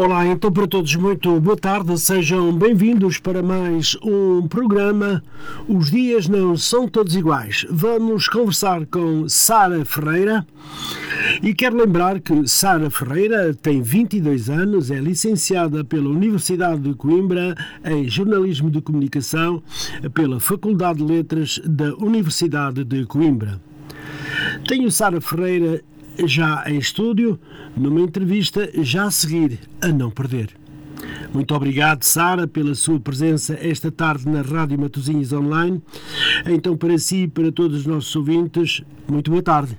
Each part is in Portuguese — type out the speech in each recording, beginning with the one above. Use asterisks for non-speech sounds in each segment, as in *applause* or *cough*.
Olá, então para todos, muito boa tarde, sejam bem-vindos para mais um programa. Os dias não são todos iguais. Vamos conversar com Sara Ferreira e quero lembrar que Sara Ferreira tem 22 anos, é licenciada pela Universidade de Coimbra em Jornalismo de Comunicação pela Faculdade de Letras da Universidade de Coimbra. Tenho Sara Ferreira já em estúdio, numa entrevista já a seguir, a não perder. Muito obrigado, Sara, pela sua presença esta tarde na Rádio Matosinhos Online. Então, para si e para todos os nossos ouvintes, muito boa tarde.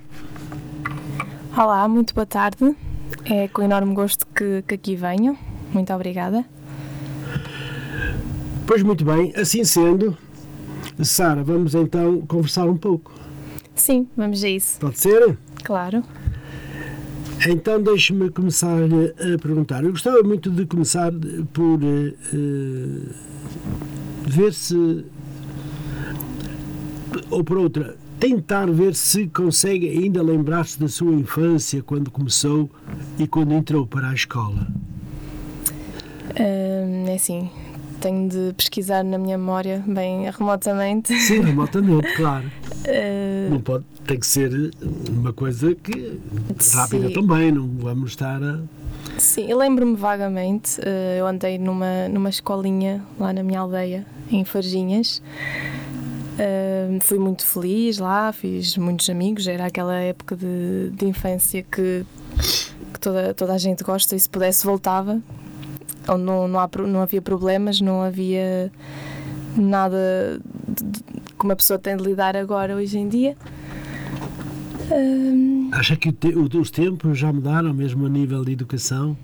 Olá, muito boa tarde. É com enorme gosto que, que aqui venho. Muito obrigada. Pois muito bem, assim sendo, Sara, vamos então conversar um pouco. Sim, vamos a isso. Pode ser? Claro. Então deixe-me começar a perguntar. Eu gostava muito de começar por uh, ver se, ou por outra, tentar ver se consegue ainda lembrar-se da sua infância, quando começou e quando entrou para a escola. É assim, tenho de pesquisar na minha memória bem remotamente. Sim, remotamente, claro. Uh... Não pode, tem que ser uma coisa que rápida Sim. também, não vamos estar a. Sim, eu lembro-me vagamente, uh, eu andei numa, numa escolinha lá na minha aldeia, em Farginhas. Uh, fui muito feliz lá, fiz muitos amigos, era aquela época de, de infância que, que toda, toda a gente gosta e se pudesse voltava, onde não, não, há, não havia problemas, não havia nada de, de, que uma pessoa tem de lidar agora, hoje em dia. Um... Acha que te, os tempos já mudaram, mesmo a nível de educação?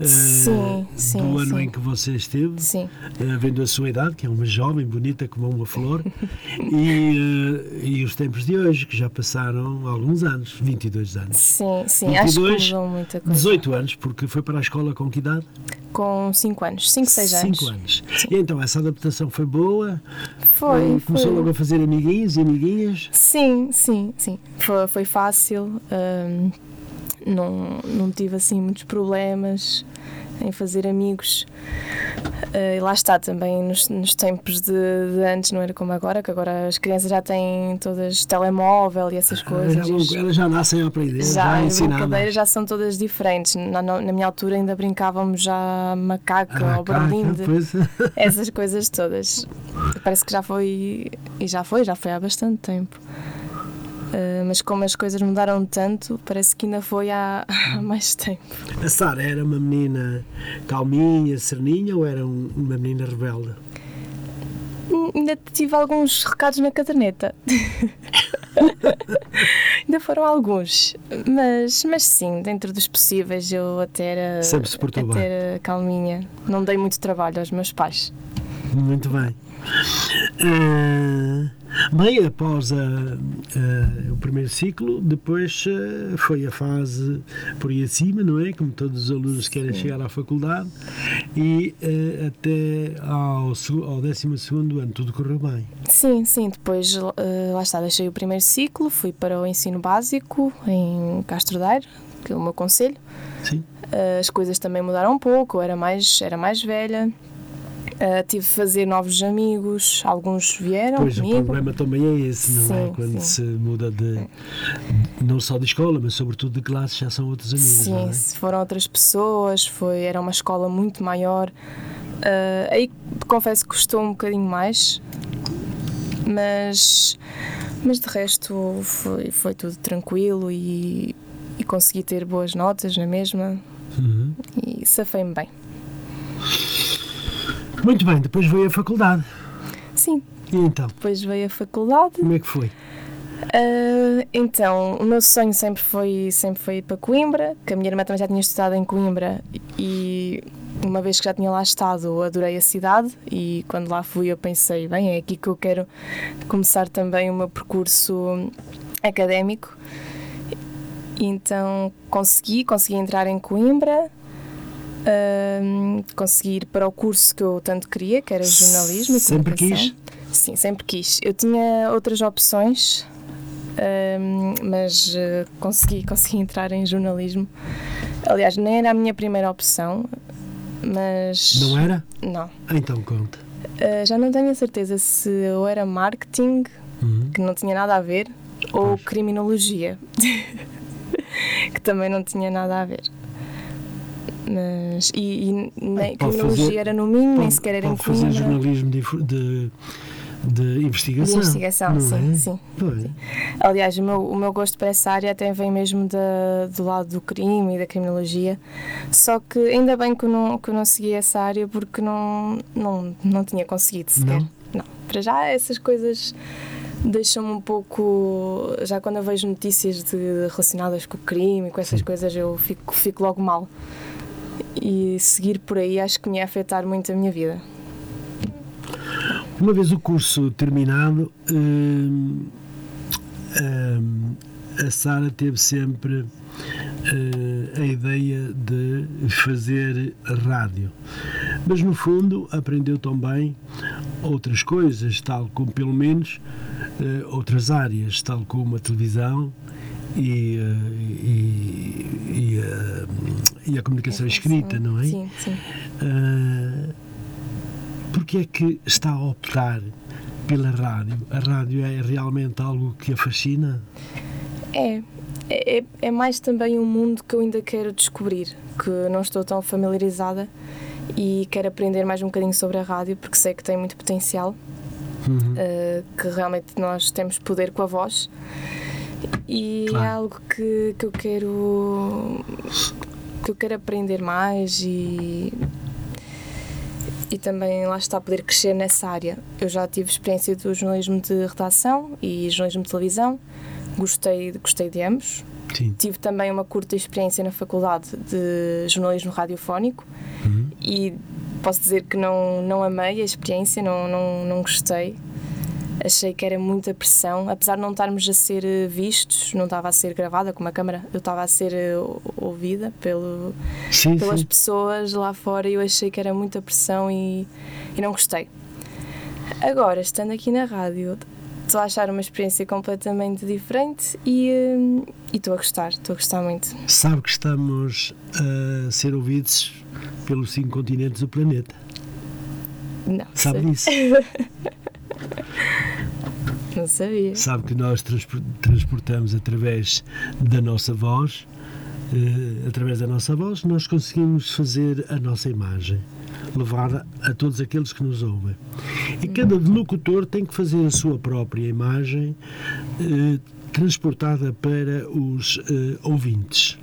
Sim, uh, sim. Do ano sim. em que você esteve? Sim. Uh, vendo a sua idade, que é uma jovem, bonita como uma flor, *laughs* e, uh, e os tempos de hoje, que já passaram alguns anos 22 anos. Sim, sim. 22, Acho que mudou muita coisa. 18 anos, porque foi para a escola com que idade? Com 5 anos, 5, 6 anos. 5 anos. Sim. E então, essa adaptação foi boa? Foi. Começou foi. logo a fazer amiguinhos e amiguinhas? Sim, sim, sim. Foi, foi fácil. Um, não, não tive assim muitos problemas em fazer amigos. Uh, e lá está também nos, nos tempos de, de, antes, não era como agora, que agora as crianças já têm todas telemóvel e essas coisas. Já, elas já nascem a aprender, já, já as brincadeiras já são todas diferentes. Na, na, na, minha altura ainda brincávamos já macaca ou berlinde, *laughs* essas coisas todas. Parece que já foi, e já foi, já foi há bastante tempo. Uh, mas como as coisas mudaram tanto, parece que ainda foi há, há mais tempo. A Sara era uma menina calminha, serninha ou era um, uma menina rebelde? Hum, ainda tive alguns recados na caderneta. *laughs* ainda foram alguns, mas, mas sim, dentro dos possíveis eu até era, Sempre se até era calminha. Não dei muito trabalho aos meus pais. Muito bem. Uh, bem, após a, a, o primeiro ciclo, depois uh, foi a fase por aí acima, não é? Como todos os alunos querem Sim. chegar à faculdade, e uh, até ao, ao 12 ano tudo correu bem. Sim, sim. Depois, lá está, deixei o primeiro ciclo, fui para o ensino básico em Castro Daire, que é o meu conselho. Sim. as coisas também mudaram um pouco, era mais, era mais velha Uh, tive de fazer novos amigos, alguns vieram pois comigo. o problema também é esse, não é? sim, é? Quando sim. se muda de, não só de escola, mas sobretudo de classe, já são outros amigos, Sim, não é? foram outras pessoas, foi, era uma escola muito maior. Uh, aí confesso que custou um bocadinho mais, mas, mas de resto foi, foi tudo tranquilo e, e consegui ter boas notas na mesma uhum. e safei-me bem. Muito bem, depois veio a faculdade. Sim. E então? Depois veio a faculdade. Como é que foi? Uh, então, o meu sonho sempre foi, sempre foi ir para Coimbra, que a minha irmã também já tinha estudado em Coimbra e uma vez que já tinha lá estado, adorei a cidade e quando lá fui eu pensei, bem, é aqui que eu quero começar também o meu percurso académico. Então consegui, consegui entrar em Coimbra, conseguir para o curso que eu tanto queria, que era jornalismo e sempre quis? Sim, sempre quis. Eu tinha outras opções, uh, mas uh, consegui, *laughs* consegui entrar em jornalismo. Aliás, nem era a minha primeira opção. Mas. Não era? Não. Então conta. Uh, já não tenho a certeza se eu era marketing, uhum. que não tinha nada a ver, ou criminologia, *laughs* que também não tinha nada a ver. Mas, e, e nem, criminologia fazer, era no mínimo, nem sequer era em Coimbra. fazer jornalismo de, de de investigação. De investigação, sim, é? sim, sim, Aliás, o meu, o meu gosto para essa área até vem mesmo da, do lado do crime e da criminologia. Só que ainda bem que eu não, que eu não segui essa área porque não, não, não tinha conseguido sequer. Não. não. Para já, essas coisas deixam-me um pouco. Já quando eu vejo notícias de, relacionadas com o crime e com essas sim. coisas, eu fico, fico logo mal. E seguir por aí acho que me ia afetar muito a minha vida. Uma vez o curso terminado, hum, hum, a Sara teve sempre hum, a ideia de fazer rádio. Mas no fundo aprendeu também outras coisas, tal como pelo menos outras áreas, tal como a televisão e, e, e, a, e a comunicação escrita, não é? Sim, sim. Uh, porque é que está a optar pela rádio? A rádio é realmente algo que a fascina? É. É, é mais também um mundo que eu ainda quero descobrir, que não estou tão familiarizada e quero aprender mais um bocadinho sobre a rádio, porque sei que tem muito potencial, uhum. uh, que realmente nós temos poder com a voz e é claro. é algo que, que eu quero que eu quero aprender mais e e também lá está poder crescer nessa área. Eu já tive experiência do jornalismo de redação e jornalismo de televisão, gostei, gostei de ambos. Sim. Tive também uma curta experiência na faculdade de jornalismo radiofónico uhum. e posso dizer que não, não amei a experiência, não, não, não gostei achei que era muita pressão, apesar de não estarmos a ser eh, vistos, não estava a ser gravada com uma câmera, eu estava a ser eh, ouvida pelo, sim, pelas sim. pessoas lá fora e eu achei que era muita pressão e, e não gostei. Agora, estando aqui na rádio, estou a achar uma experiência completamente diferente e eh, estou a gostar, estou a gostar muito. Sabe que estamos a ser ouvidos pelos cinco continentes do planeta? Não. Sabe disso? *laughs* Não sabia. Sabe que nós transportamos através da nossa voz, uh, através da nossa voz, nós conseguimos fazer a nossa imagem, levar a todos aqueles que nos ouvem. E cada locutor tem que fazer a sua própria imagem uh, transportada para os uh, ouvintes.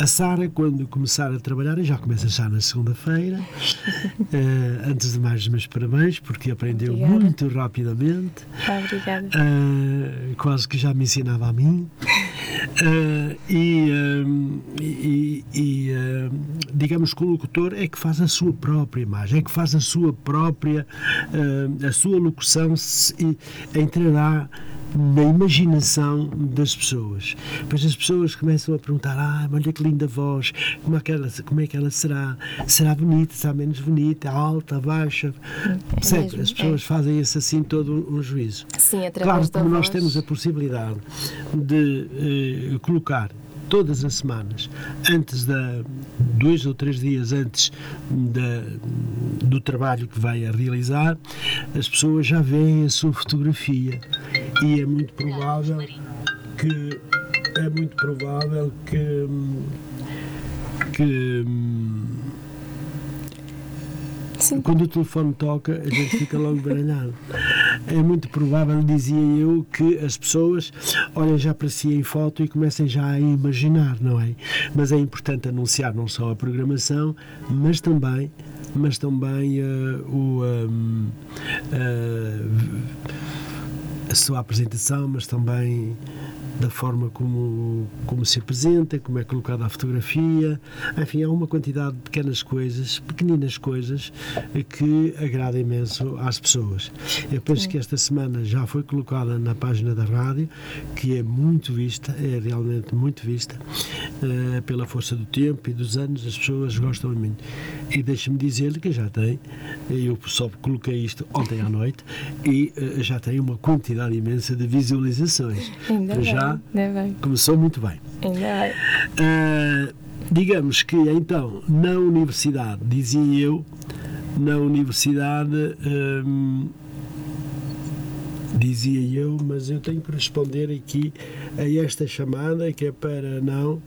A Sara, quando começar a trabalhar, e já começa já na segunda-feira, uh, *laughs* antes de mais, meus parabéns, porque aprendeu Obrigada. muito rapidamente. Obrigada. Uh, quase que já me ensinava a mim. Uh, e, e, e digamos que o locutor é que faz a sua própria imagem, é que faz a sua própria, a sua locução se, entrará na imaginação das pessoas. Depois as pessoas começam a perguntar: ah, olha que linda voz, como é que ela, como é que ela será? Será bonita, será menos bonita, alta, baixa? É Sempre, as pessoas é. fazem esse assim todo um, juízo. Sim, através claro, como nós temos a possibilidade de eh, colocar todas as semanas, antes da dois ou três dias antes da, do trabalho que vai a realizar, as pessoas já veem a sua fotografia e é muito provável que é muito provável que que Sim. Quando o telefone toca, a gente fica logo baralhado. É muito provável, dizia eu, que as pessoas olhem já para si em foto e comecem já a imaginar, não é? Mas é importante anunciar não só a programação, mas também, mas também uh, o. Um, uh, a sua apresentação, mas também da forma como, como se apresenta, como é colocada a fotografia, enfim, há uma quantidade de pequenas coisas, pequeninas coisas, que agrada imenso às pessoas. Eu penso Sim. que esta semana já foi colocada na página da rádio, que é muito vista, é realmente muito vista, uh, pela força do tempo e dos anos, as pessoas gostam muito. E deixa-me dizer-lhe que já tem, eu só coloquei isto ontem à noite, e uh, já tem uma quantidade imensa de visualizações. Ainda já Começou muito bem. Ainda uh, digamos que então, na universidade, dizia eu, na universidade. Hum, dizia eu, mas eu tenho que responder aqui a esta chamada que é para não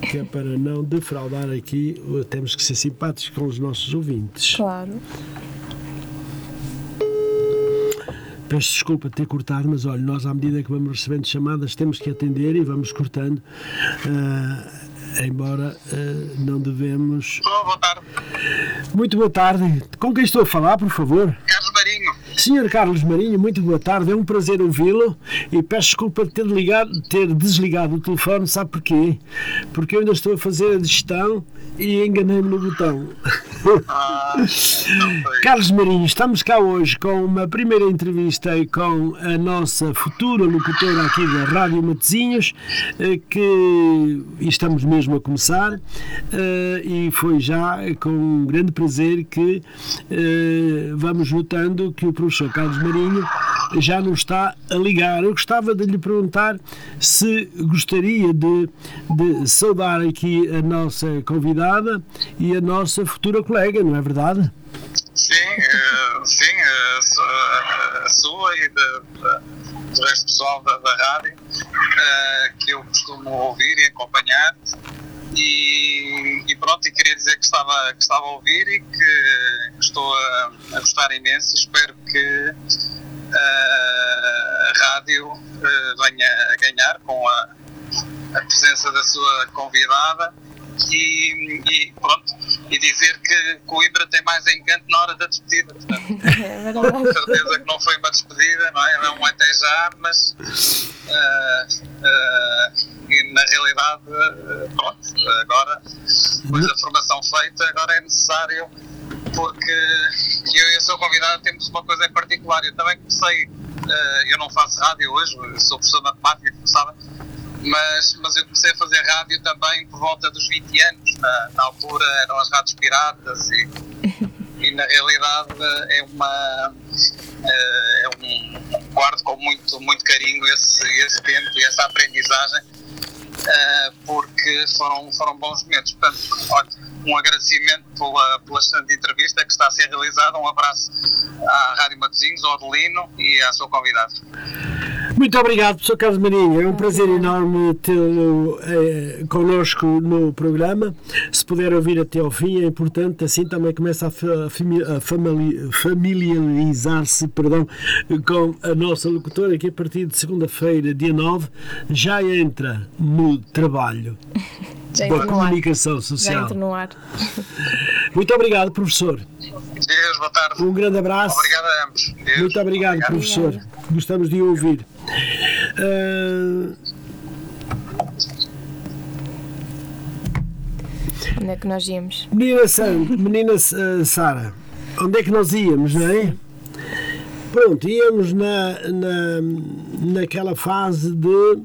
que é para não defraudar aqui, temos que ser simpáticos com os nossos ouvintes. Claro. Peço desculpa de ter cortado, mas olha, nós à medida que vamos recebendo chamadas temos que atender e vamos cortando. Uh, embora uh, não devemos. Oh, boa tarde. Muito boa tarde. Com quem estou a falar, por favor? Carlos Marinho. Senhor Carlos Marinho, muito boa tarde. É um prazer ouvi-lo e peço desculpa de ter, ligado, ter desligado o telefone. Sabe porquê? Porque eu ainda estou a fazer a digestão e enganei-me no botão. Ah, Carlos Marinho, estamos cá hoje com uma primeira entrevista com a nossa futura locutora aqui da Rádio Matezinhos, eh, que estamos mesmo a começar eh, e foi já com um grande prazer que eh, vamos notando que o professor Carlos Marinho já nos está a ligar. Eu gostava de lhe perguntar se gostaria de, de saudar aqui a nossa convidada e a nossa futura colega, não é verdade? Sim, uh, sim, uh, a sua e do resto pessoal da, da rádio, uh, que eu costumo ouvir e acompanhar. E, e, pronto, e queria dizer que estava, que estava a ouvir e que estou a, a gostar imenso. Espero que a rádio venha a ganhar com a, a presença da sua convidada e, e, pronto, e dizer que Coimbra tem mais encanto na hora da despedida. Portanto, *laughs* É com certeza que não foi uma despedida, não é? É um até já, mas uh, uh, e na realidade, uh, pronto, agora, depois da formação feita, agora é necessário, porque eu e a sua convidada temos uma coisa em particular. Eu também comecei, eu não faço rádio hoje, sou professor de matemática, como sabem mas, mas eu comecei a fazer rádio também por volta dos 20 anos. Na, na altura eram as rádios piratas e, *laughs* e na realidade é uma. É um, guardo com muito, muito carinho esse, esse tempo e essa aprendizagem porque foram, foram bons momentos. Portanto, olha, um agradecimento pela, pela excelente entrevista que está a ser realizada. Um abraço à Rádio Matosinhos, ao Adelino e à sua convidada. Muito obrigado, Sr. Carlos Marinho. É um prazer enorme tê-lo eh, connosco no programa. Se puder ouvir até ao fim, é importante. Assim também começa a, a familiarizar-se perdão, com a nossa locutora, que a partir de segunda-feira, dia 9, já entra no trabalho *laughs* da comunicação Já social. entro no ar. Muito obrigado, professor. Deus, boa tarde. Um grande abraço. Obrigado a ambos. Deus, Muito obrigado, obrigado. professor. Gostamos de ouvir. Ah, Onde é que nós íamos? menina Sam, menina ah, Sara, onde é que nós íamos, não é? Pronto, íamos na, na, naquela fase de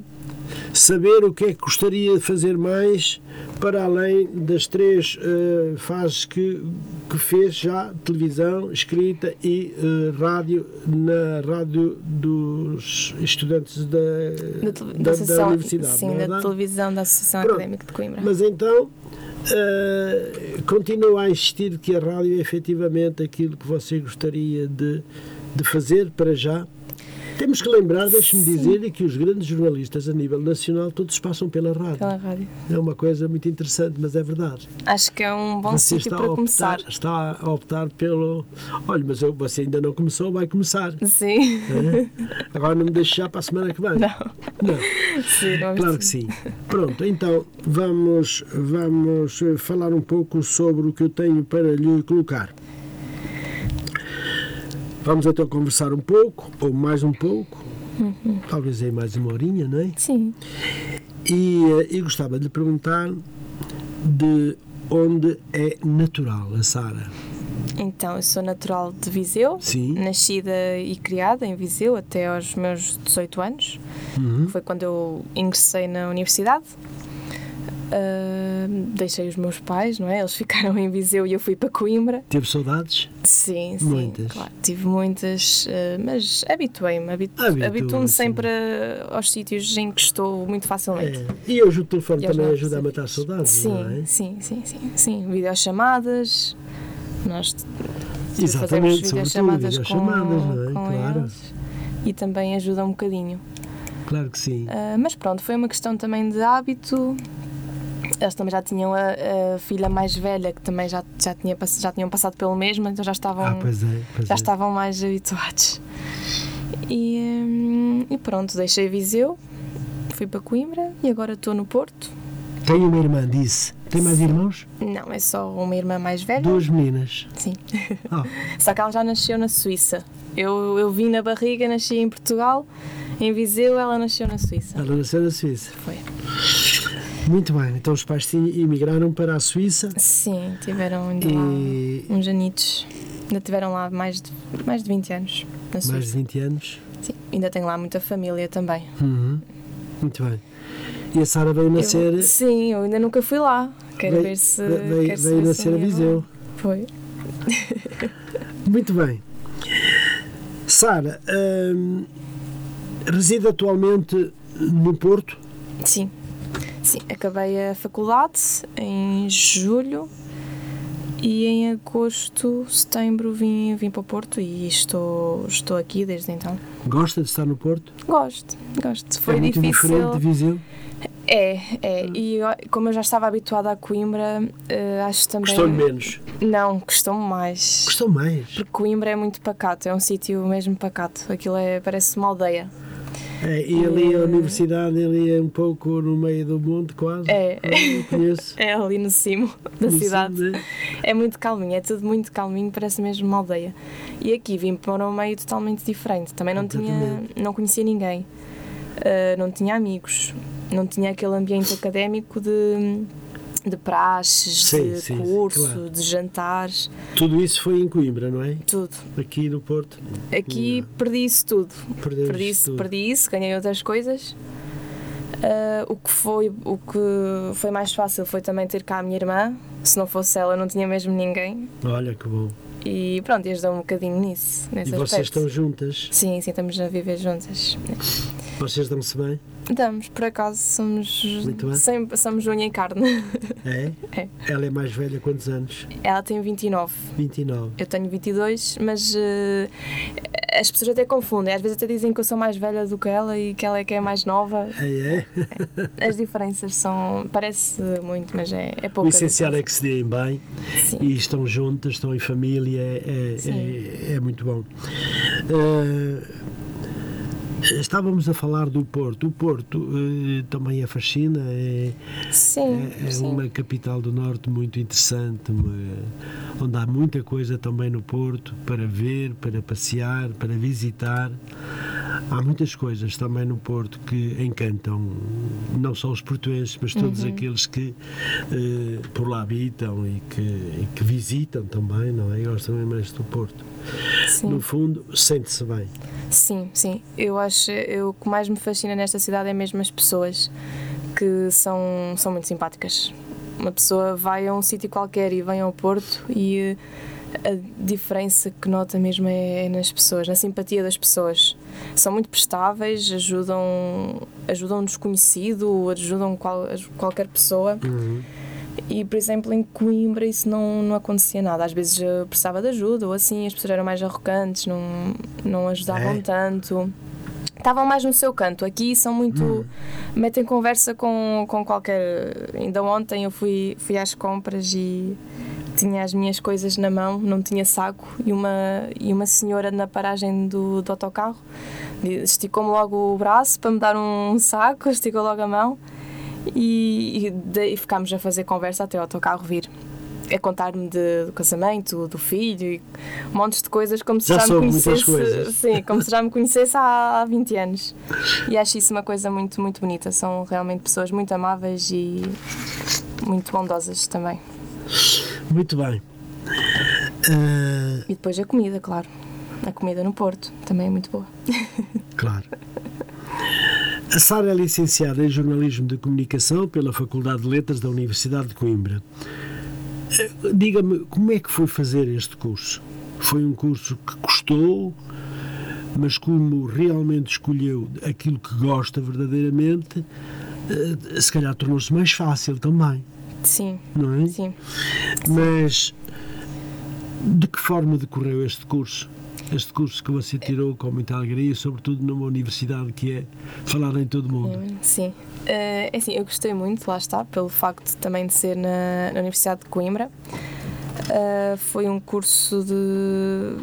saber o que é que gostaria de fazer mais para além das três ah, fases que, que fez já, televisão, escrita e ah, rádio, na rádio dos estudantes da, Da, da, da Universidade. Sim, é da televisão da Associação Pronto. Académica de Coimbra. Mas então, eh, continuo a insistir que a rádio é efetivamente aquilo que você gostaria de, de fazer para já. Temos que lembrar, deixe-me dizer, que os grandes jornalistas a nível nacional todos passam pela rádio. Pela rádio. É uma coisa muito interessante, mas é verdade. Acho que é um bom você sítio está para a, optar, começar. está a optar pelo. Olha, mas eu- você ainda não começou, vai começar. Sim. né? Agora não me deixe já para a semana que vem. Não. Não. Sim, não Claro que sim. Pronto, então vamos, vamos eh, falar um pouco sobre o que eu tenho para lhe colocar. Vamos então conversar um pouco, ou mais um pouco, talvez aí mais uma horinha, não é? Sim. E, eh, e gostava de lhe perguntar de onde é natural a Sara. Então, eu sou natural de Viseu. Sim. Nascida e criada em Viseu até aos meus 18 anos. Uhum. Foi quando eu ingressei na universidade. Uh, deixei os meus pais, não é? Eles ficaram em Viseu e eu fui para Coimbra. Teve saudades? Sim, sim. Muitas. Claro, tive muitas, uh, mas habituei-me. Habitu Habituo-me sempre aos sítios em que estou muito facilmente. É. E hoje o telefone também ajuda a matar saudades, sim, não é? Sim, sim, sim. Sim, videochamadas. Nós Exatamente, fazemos videochamadas, videochamadas com, não é? com claro. eles. E também ajuda um bocadinho. Claro que sim. Uh, mas pronto, foi uma questão também de hábito eles também já tinham a, a, filha mais velha que também já, já, tinha, já tinham passado pelo mesmo, então já estavam, ah, pois é, pois já é. estavam mais habituados. E, hum, e pronto, deixei Viseu, fui para Coimbra e agora estou no Porto. Tenho uma irmã, disse. Tem mais irmãos? Não, é só uma irmã mais velha. Duas meninas? Sim. Oh. *laughs* Só que ela já nasceu na Suíça. Eu, eu vim na barriga, nasci em Portugal, em Viseu, ela nasceu na Suíça. Ela nasceu na Suíça? Foi. Muito bem, então os pais emigraram para a Suíça? Sim, tiveram ainda e... lá uns anitos. Ainda tiveram lá mais de, mais de 20 anos. Na Suíça. Mais de 20 anos? Sim, ainda tenho lá muita família também. Uhum. Muito bem. E a Sara veio nascer. Eu, sim, eu ainda nunca fui lá. Quero veio, ver se. Veio, quero veio nascer a Viseu. Foi. *laughs* *laughs* Muito bem. Sara, hum, reside atualmente no Porto? Sim. Sim, acabei a faculdade em julho e em agosto, setembro vim, vim para o Porto e estou, estou aqui desde então. Gosta de estar no Porto? Gosto, gosto. Foi é muito difícil. diferente de Viseu? É, é. E como eu já estava habituada a Coimbra, uh, acho também. Gostou menos? Não, gostou-me mais. Gostou mais? Porque Coimbra é muito pacato, é um sítio mesmo pacato. Aquilo é, parece uma aldeia. É, e ali a universidade ali é um pouco no meio do monte, quase. É, é, conheço. *laughs* é ali no cimo da No cidade. cimo, né? É muito calminho, é tudo muito calminho, parece mesmo uma aldeia. E aqui vim para um meio totalmente diferente. Também não tinha, não conhecia ninguém, Uh, não tinha amigos, não tinha aquele ambiente académico de, de praxes, Sim, de sim, curso, claro. de jantares, Tudo isso foi em Coimbra, não é? tudo. Aqui no Porto. Aqui perdi isso tudo. Perdi isso, tudo. perdi isso, ganhei outras coisas. Ah, o, que foi, o que foi mais fácil foi também ter cá a minha irmã. Se não fosse ela, não tinha mesmo ninguém. Olha que bom. E pronto, ajudou um bocadinho nisso. E vocês aspecto. estão juntas? Sim, sim, estamos a viver juntas. Vocês dão-se bem? Estamos, por acaso, somos bem. sempre somos unha e carne. É? *laughs* É. Ela é mais velha quantos anos? Ela tem 29, 29. eu tenho 22, mas eh, as pessoas até confundem. Às vezes até dizem que eu sou mais velha do que ela e que ela é que é mais nova. É, é? As diferenças são. parece muito, mas é, é O pouca. essencial é que se deem bem Sim. e estão juntas, estão em família, é, é, é, é muito bom. Eh, estávamos a falar do Porto. O Porto eh, também a fascina, é, Sim, é, é sim. uma capital do Norte muito interessante, uma- onde há muita coisa também no Porto para ver, para passear, para visitar. Há muitas coisas também no Porto que encantam não só os portuenses, mas todos Uhum. aqueles que eh, por lá habitam e que, e que visitam também, não é? Gostam imenso do Porto. Sim. No fundo, sente-se bem. Sim, sim. Eu acho eu, o que mais me fascina nesta cidade é mesmo as pessoas que são, são muito simpáticas. Uma pessoa vai a um sítio qualquer e vem ao Porto e eh, a diferença que nota mesmo é, é nas pessoas, na simpatia das pessoas. São muito prestáveis, ajudam, ajudam um desconhecido, ajudam qual, qualquer pessoa. Uhum. E, por exemplo, em Coimbra isso não, não acontecia nada. Às vezes eu precisava de ajuda ou assim, as pessoas eram mais arrogantes, não, não ajudavam É? tanto. Estavam mais no seu canto. Aqui são muito. metem conversa com, com qualquer. Ainda ontem eu fui, fui às compras e tinha as minhas coisas na mão, não tinha saco, e uma, e uma senhora na paragem do, do autocarro esticou-me logo o braço para me dar um saco, *laughs* esticou logo a mão e, e daí ficámos a fazer conversa até o autocarro vir. A contar-me de- do casamento, do filho, e montes de coisas como se Já já, me conhecesse. Sim, como se já me conhecesse há, há 20 anos. E acho isso uma coisa muito, muito bonita. São realmente pessoas muito amáveis e muito bondosas também. Muito bem. Eh, E depois a comida, claro. A comida no Porto também é muito boa. *laughs* Claro. A Sara é licenciada em Jornalismo de Comunicação pela Faculdade de Letras da Universidade de Coimbra. Diga-me, como é que foi fazer este curso? Foi um curso que custou, mas como realmente escolheu aquilo que gosta verdadeiramente, eh, se calhar tornou-se mais fácil também. Sim. Não é? Sim. Mas de que forma decorreu este curso? Este curso que você tirou com muita alegria, sobretudo numa universidade que é falada em todo o mundo. Sim. Uh, é assim, eu gostei muito, lá está, pelo facto também de ser na, na Universidade de Coimbra. Uh, foi um curso de.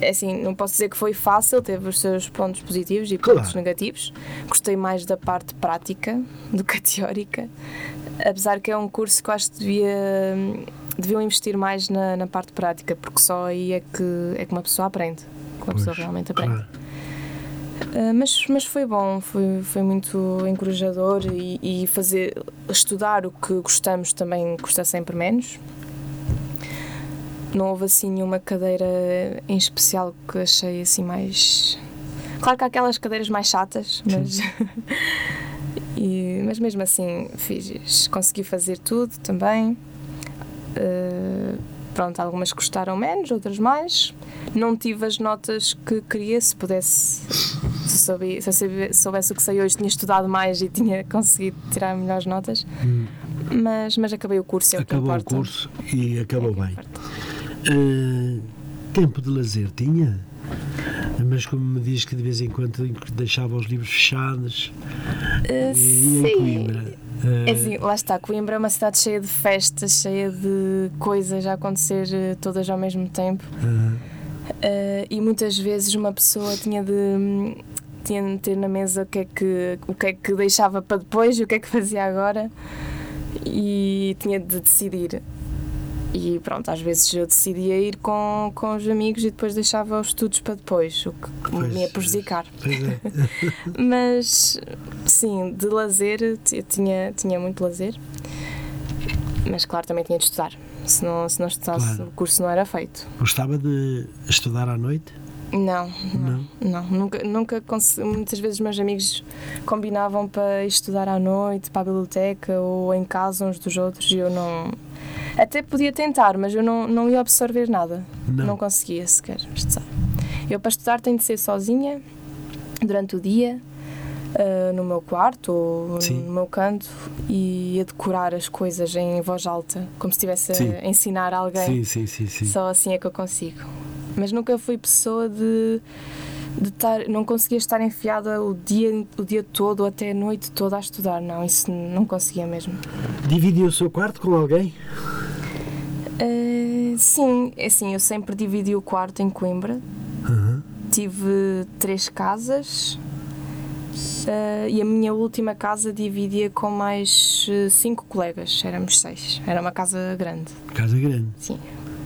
É assim, não posso dizer que foi fácil, teve os seus pontos positivos e pontos Claro. negativos. Gostei mais da parte prática do que a teórica, apesar que é um curso que eu acho que devia, deviam investir mais na, na parte prática, porque só aí é que, é que uma pessoa aprende, que uma pessoa Pois, realmente aprende. claro. Uh, mas, mas foi bom, foi, foi muito encorajador e, e fazer estudar o que gostamos também custa sempre menos. Não houve assim nenhuma cadeira em especial que achei assim mais. Claro que há aquelas cadeiras mais chatas, mas. *laughs* e, mas mesmo assim fiz, consegui fazer tudo também. Uh, pronto, algumas gostaram menos, outras mais. Não tive as notas que queria, se pudesse, se, soube, se soubesse o que sei hoje, tinha estudado mais e tinha conseguido tirar melhores notas. Mas, mas acabei o curso, é o Hum. Acabou o importa. curso e acabou É o bem. Ah, tempo de lazer tinha? Mas como me diz que de vez em quando deixava os livros fechados Uh, e ia em sim. Coimbra. É assim, lá está, Coimbra é uma cidade cheia de festas, cheia de coisas a acontecer eh, todas ao mesmo tempo. ah, Uh, e muitas vezes uma pessoa tinha de, hum, tinha de ter na mesa o que, é que, o que é que deixava para depois e o que é que fazia agora e tinha de decidir. E pronto, às vezes eu decidia ir com, com os amigos e depois deixava os estudos para depois, o que Pois, me ia prejudicar. pois é. *laughs* *laughs* Mas sim, de lazer, eu tinha, tinha muito lazer, mas claro, também tinha de estudar. Se não, se não estudasse, Claro. o curso não era feito. Gostava de estudar à noite? Não, não, não, nunca, nunca consegui, muitas vezes meus amigos combinavam para estudar à noite, para a biblioteca ou em casa uns dos outros e eu não. Até podia tentar, mas eu não, não ia absorver nada. Não. conseguia sequer estudar. Eu para estudar tenho de ser sozinha durante o dia, ah, no meu quarto ou Sim. no meu canto e a decorar as coisas em voz alta, como se estivesse Sim. a ensinar alguém. Sim, sim, sim, sim. Só assim é que eu consigo. Mas nunca fui pessoa de, de estar. Não conseguia estar enfiada o dia, o dia todo ou até a noite toda a estudar. Não, isso não conseguia mesmo. Dividiu o seu quarto com alguém? Eh, sim, é assim, eu sempre dividi o quarto em Coimbra. Aham. Tive três casas. eh, e a minha última casa dividia com mais eh, cinco colegas, éramos seis. Era uma casa grande. Casa grande. Sim,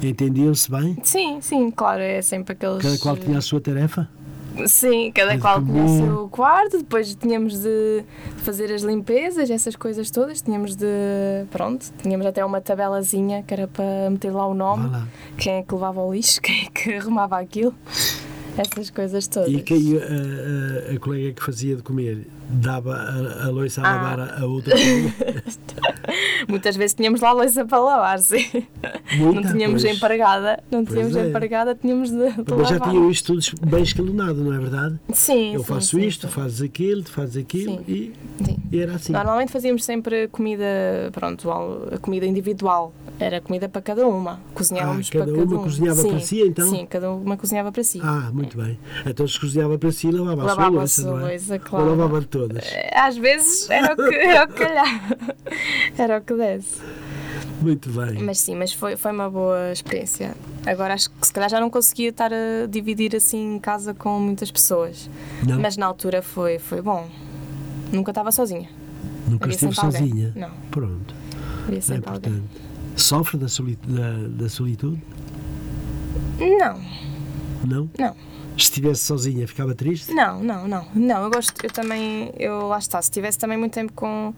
Entendiam-se bem? sim, sim claro, é sempre aqueles. Cada qual tinha a sua tarefa? Sim, cada Mas qual tinha o seu quarto, depois tínhamos de fazer as limpezas, essas coisas todas, tínhamos de. Pronto, tínhamos até uma tabelazinha que era para meter lá o nome, quem é que levava o lixo, *laughs* quem é que arrumava aquilo, essas coisas todas. E quem a, a, a colega que fazia de comer dava a, a louça a Ah. lavar a, a outra? *laughs* Muitas vezes tínhamos lá a louça para lavar, sim. não Muita, tínhamos pois. empregada, não tínhamos é. empregada, tínhamos de, de Mas já tinham isto tudo bem escalonado, não é verdade? Sim, Eu sim, faço sim, isto, sim. fazes aquilo, fazes aquilo e, e era assim. Normalmente fazíamos sempre comida, pronto, a comida individual. Era comida para cada uma. Cozinhávamos Ah, cada para cada uma um. cozinhava sim, para si, então? Sim, cada uma cozinhava para si. Ah, muito bem. Então se cozinhava para si, lavava, a sua Lavava a louça, sua não é? louça, Ou claro. lavava todas. Às vezes era o que, era o que calhava. Era o que desse. Muito bem. Mas sim, mas foi, foi uma boa experiência. Agora acho que se calhar já não conseguia estar a dividir assim em casa com muitas pessoas. Não, Mas na altura foi, foi bom. Nunca estava sozinha. nunca havia alguém. sozinha. Não, Pronto, havia é sempre alguém. importante. Sofre da, soli da, da solitude? Não, Não? não. Se estivesse sozinha, ficava triste? Não, não, não. Não, eu gosto, eu também, eu lá está, se estivesse também muito tempo com,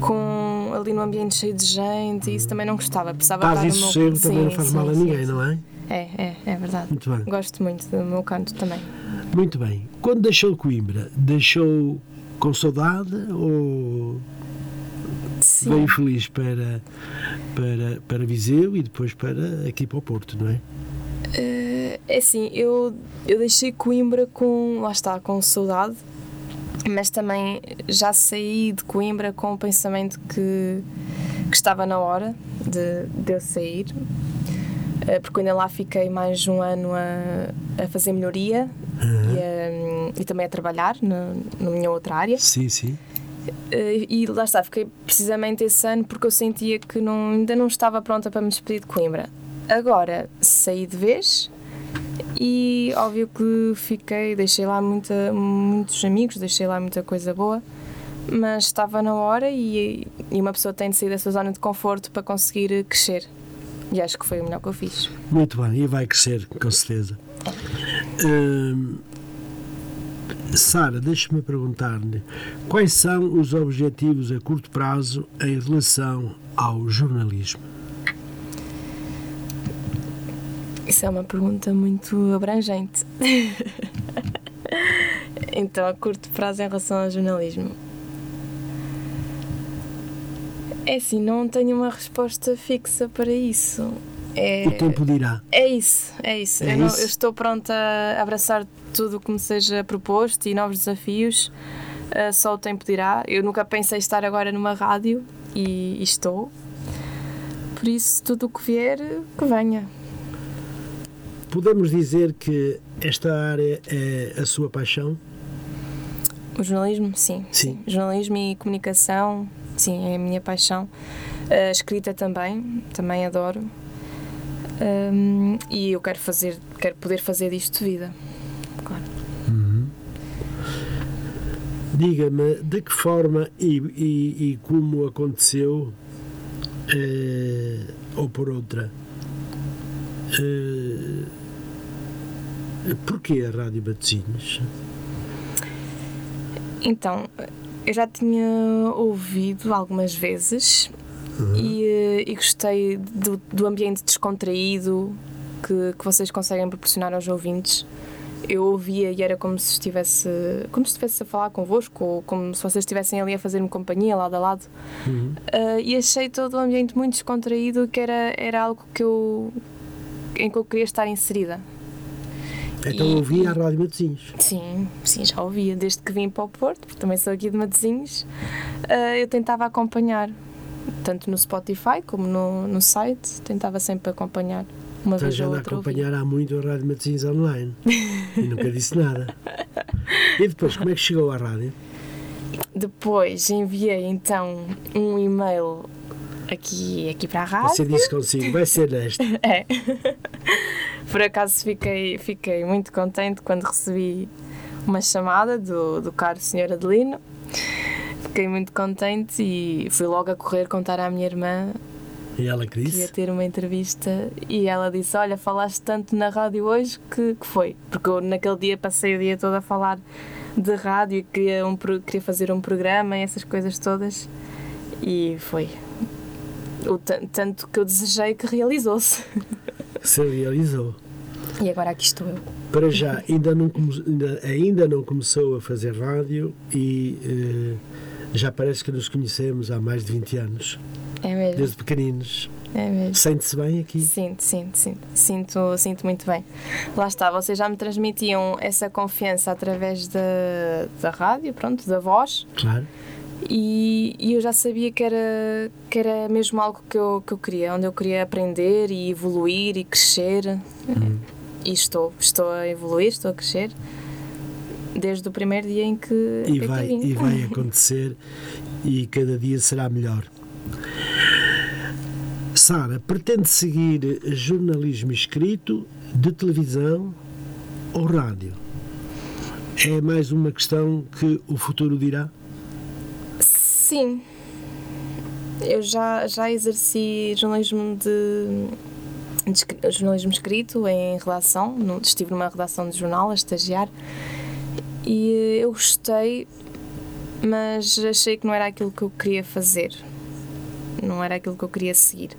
com ali no ambiente cheio de gente, isso também não gostava. Precisava Paz e no meu sossego também não Sim, faz sim, mal a ninguém, sim. não é? É, é, é verdade. Muito bem. Gosto muito do meu canto também. Muito bem. Quando deixou Coimbra, deixou com saudade ou Sim. veio feliz para, para, para Viseu e depois para aqui para o Porto, não é? Eh, é assim, eu, eu deixei Coimbra com, lá está, com saudade, mas também já saí de Coimbra com o pensamento que, que estava na hora de, de eu sair, eh, porque ainda lá fiquei mais um ano a, a fazer melhoria e, a- e também a trabalhar na, na minha outra área. Sim, sim. Eh, e lá está, fiquei precisamente esse ano porque eu sentia que não, ainda não estava pronta para me despedir de Coimbra. Agora saí de vez e óbvio que fiquei, deixei lá muita, muitos amigos, deixei lá muita coisa boa, mas estava na hora e, e uma pessoa tem de sair da sua zona de conforto para conseguir crescer. E acho que foi o melhor que eu fiz. Muito bem, e vai crescer, com certeza. Hum, Sara, deixe-me perguntar-lhe quais são os objetivos a curto prazo em relação ao jornalismo? Isso é uma pergunta muito abrangente. *laughs* então, a curto prazo em relação ao jornalismo. É assim, não tenho uma resposta fixa para isso. É, O tempo dirá. é isso, é isso. É eu, não- isso? eu estou pronta a abraçar tudo o que me seja proposto e novos desafios. Ah, só o tempo dirá. Eu nunca pensei estar agora numa rádio e, e estou. Por isso, tudo o que vier, que venha. Podemos dizer que esta área é a sua paixão? O jornalismo, sim. Sim. Jornalismo e comunicação, sim, é a minha paixão. A escrita também, também adoro. Hum, e eu quero fazer, quero poder fazer disto de vida. Claro. Diga-me de que forma e, e- e como aconteceu, eh, ou por outra, eh, porquê a Rádio Batosinhos? Então, eu já tinha ouvido algumas vezes e, eh, e gostei do, do ambiente descontraído que, que vocês conseguem proporcionar aos ouvintes. Eu ouvia e era como se estivesse, como se estivesse a falar convosco, ou como se vocês estivessem ali a fazer-me companhia, lado a lado. Ah, e achei todo o ambiente muito descontraído, que era, era algo que eu, em que eu queria estar inserida. Então E- ouvi a Rádio Matosinhos. Sim, sim, já ouvia. Desde que vim para o Porto, porque também sou aqui de Matosinhos, ah, eu tentava acompanhar, tanto no Spotify como no, no site, tentava sempre acompanhar. Uma Então vez já ou outra ouvia. acompanhar há muito a Rádio Matosinhos online e nunca disse nada. *laughs* E depois, como é que chegou à rádio? Depois enviei então um e-mail aqui, aqui para a rádio. Você disse consigo, vai ser nesta. *laughs* É. Por acaso fiquei, fiquei muito contente quando recebi uma chamada do, do caro Sr. Adelino. Fiquei muito contente e fui logo a correr contar à minha irmã E ela que que ia disse? ter uma entrevista e ela disse: Olha, falaste tanto na rádio hoje que, que foi. Porque eu naquele dia passei o dia todo a falar de rádio e queria, um, queria fazer um programa e essas coisas todas. E foi. O tan- tanto que eu desejei que realizou-se. *laughs* Se realizou. E agora aqui estou eu. Para já, ainda não, ainda, ainda não começou a fazer rádio e eh, já parece que nos conhecemos há mais de 20 anos, É mesmo. desde pequeninos. É mesmo. Sente-se bem aqui? Sinto, sinto, sinto, sinto, sinto muito bem. Lá está, vocês já me transmitiam essa confiança através da, da rádio, pronto, da voz, Claro. E, e eu já sabia que era, que era mesmo algo que eu, que eu queria, onde eu queria aprender e evoluir e crescer. E estou, estou a evoluir, estou a crescer, desde o primeiro dia em que, E que vai, vim. e vai *laughs* acontecer e cada dia será melhor. Sara, pretende seguir jornalismo escrito, de televisão ou rádio? É mais uma questão que o futuro dirá? Sim. Eu já, já exerci jornalismo de, de jornalismo escrito em redação, no- estive numa redação de jornal a estagiar e eu gostei, mas achei que não era aquilo que eu queria fazer, não era aquilo que eu queria seguir.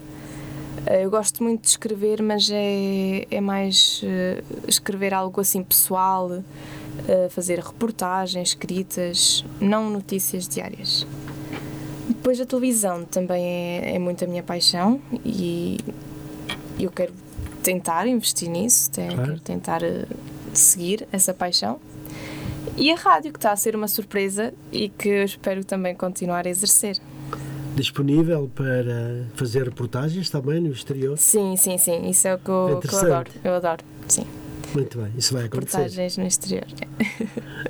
Eu gosto muito de escrever, mas é, é mais uh, escrever algo assim pessoal, uh, fazer reportagens, escritas, não notícias diárias. Depois a televisão também é, é muito a minha paixão e eu quero tentar investir nisso, tenho, claro. tentar uh, seguir essa paixão. E a rádio, que está a ser uma surpresa e que eu espero também continuar a exercer. Disponível para fazer reportagens também no exterior? Sim, sim, sim. Isso é o que eu, que eu adoro. Eu adoro, sim. Muito bem, isso vai acontecer. Reportagens no exterior.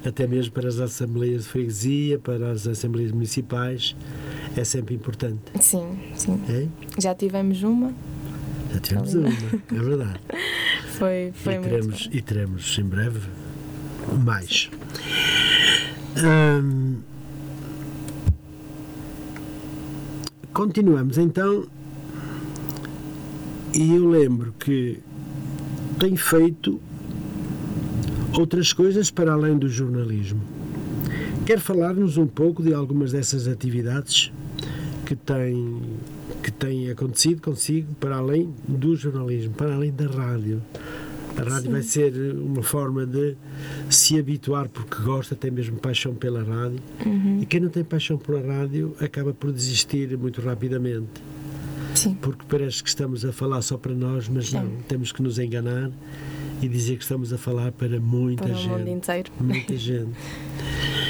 Até mesmo para as assembleias de freguesia, para as assembleias municipais, é sempre importante. Sim, sim. É? Já tivemos uma. Já tivemos uma, é verdade. *laughs* foi foi e teremos, muito E teremos em breve mais. Hum, continuamos então. E eu lembro que tenho feito outras coisas para além do jornalismo. Quer falar-nos um pouco de algumas dessas atividades que têm, que têm acontecido consigo para além do jornalismo, para além da rádio? A rádio Sim. vai ser uma forma de se habituar porque gosta, tem mesmo paixão pela rádio. Uhum. E quem não tem paixão pela rádio acaba por desistir muito rapidamente. Sim. Porque parece que estamos a falar só para nós, mas Sim. não, temos que nos enganar e dizer que estamos a falar para muita para gente. Para o mundo inteiro. Muita gente. *laughs*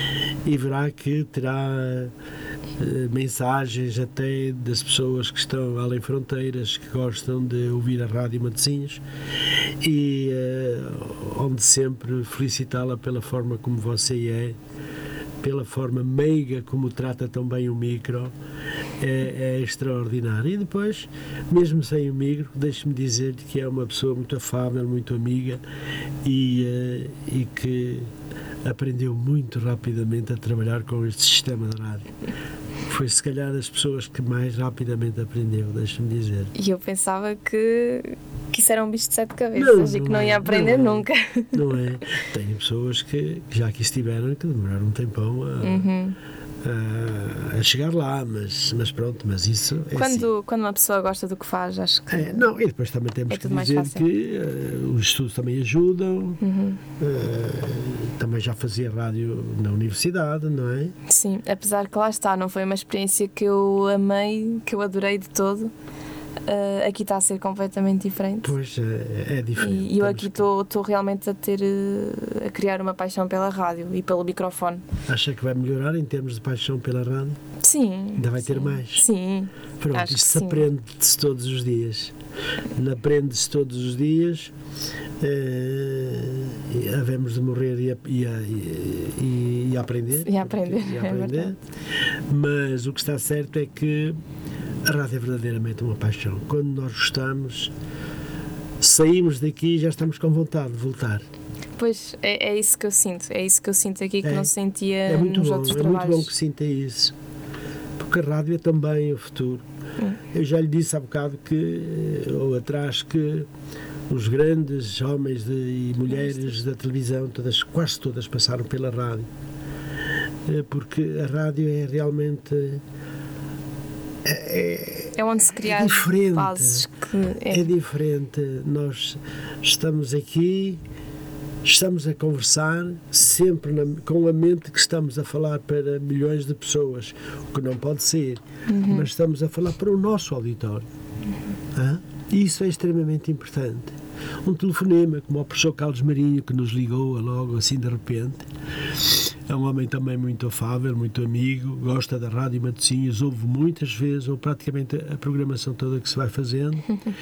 E verá que terá mensagens até das pessoas que estão além fronteiras, que gostam de ouvir a Rádio Matosinhos e uh, onde sempre felicitá-la pela forma como você é, pela forma meiga como trata também o micro, é, é extraordinário. E depois, mesmo sem o micro, deixe-me dizer que é uma pessoa muito afável, muito amiga e, uh, e que aprendeu muito rapidamente a trabalhar com este sistema de rádio foi se calhar das pessoas que mais rapidamente aprendeu, deixa-me dizer. E eu pensava que, que isso era um bicho de sete cabeças não, e que não, ia é, aprender não é, nunca. Não é. Tem pessoas que já aqui estiveram que demoraram um tempão a. Uhum a, a chegar lá, mas, mas pronto, mas isso é quando, assim. quando uma pessoa gosta do que faz, acho que. É, não, e depois também temos é que dizer que uh, os estudos também ajudam. Uhum. Uh, também já fazia rádio na universidade, não é? Sim, apesar que lá está, não foi uma experiência que eu amei, que eu adorei de todo. Uh, aqui está a ser completamente diferente. Pois é, é diferente. E eu aqui estou realmente a ter uh, a criar uma paixão pela rádio e pelo microfone. Acha que vai melhorar em termos de paixão pela rádio? Sim. Ainda vai sim, ter mais? Sim. Pronto, isto se aprende-se todos os dias. Aprende-se todos os dias. Uh, havemos de morrer e, a, e, a, e, e, aprender. E aprender, e a aprender. *laughs* É Mas o que está certo é que a rádio é verdadeiramente uma paixão. Quando nós gostamos, saímos daqui e já estamos com vontade de voltar. Pois, é, é isso que eu sinto. É isso que eu sinto aqui que é, não sentia é muito nos bom, outros é trabalhos. É muito bom que sinta isso. Porque a rádio é também o futuro. Hum. Eu já lhe disse há bocado que, ou atrás, que os grandes homens de, e mulheres da televisão, todas, quase todas passaram pela rádio. Eh, porque a rádio é realmente é, é onde se criar é diferente, bases que é. é diferente. Nós estamos aqui, estamos a conversar sempre na, com a mente que estamos a falar para milhões de pessoas, o que não pode ser, uhum. mas estamos a falar para o nosso auditório. Uhum. Isso é extremamente importante um telefonema, como o professor Carlos Marinho, que nos ligou logo assim de repente. É um homem também muito afável, muito amigo, gosta da Rádio Matosinhos, ouve muitas vezes, ou praticamente a programação toda que se vai fazendo. *laughs*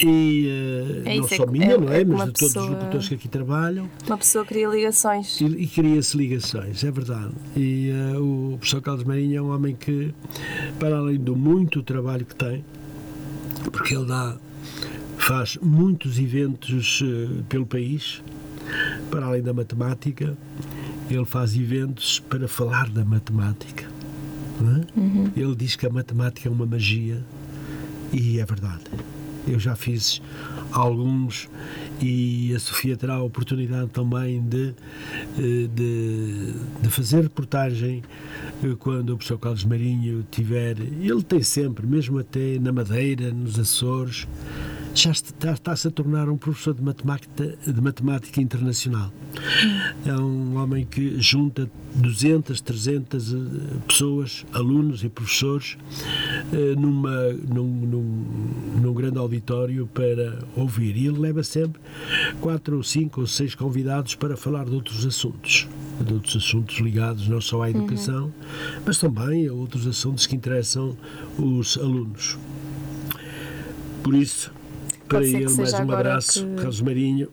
E uh, é não só é, minha, é, não é? Mas de todos pessoa, os locutores que aqui trabalham. Uma pessoa cria ligações. E, e cria-se ligações, é verdade. E uh, o professor Carlos Marinho é um homem que, para além do muito trabalho que tem, porque ele dá faz muitos eventos uh, pelo país, para além da matemática, ele faz eventos para falar da matemática. É? Uhum. Ele diz que a matemática é uma magia e é verdade. Eu já fiz alguns e a Sofia terá a oportunidade também de, eh, de, de fazer reportagem eh, quando o professor Carlos Marinho tiver. Ele tem sempre, mesmo até na Madeira, nos Açores, já está, está-se a tornar um professor de matemática, de matemática internacional. É um homem que junta 200, 300 eh, pessoas, alunos e professores, eh, numa, num, num, num grande auditório para ouvir. E ele leva sempre quatro ou cinco ou seis convidados para falar de outros assuntos de outros assuntos ligados não só à educação, uhum. mas também a outros assuntos que interessam os alunos. Por isso, para ele, mais um abraço, que... Carlos Marinho.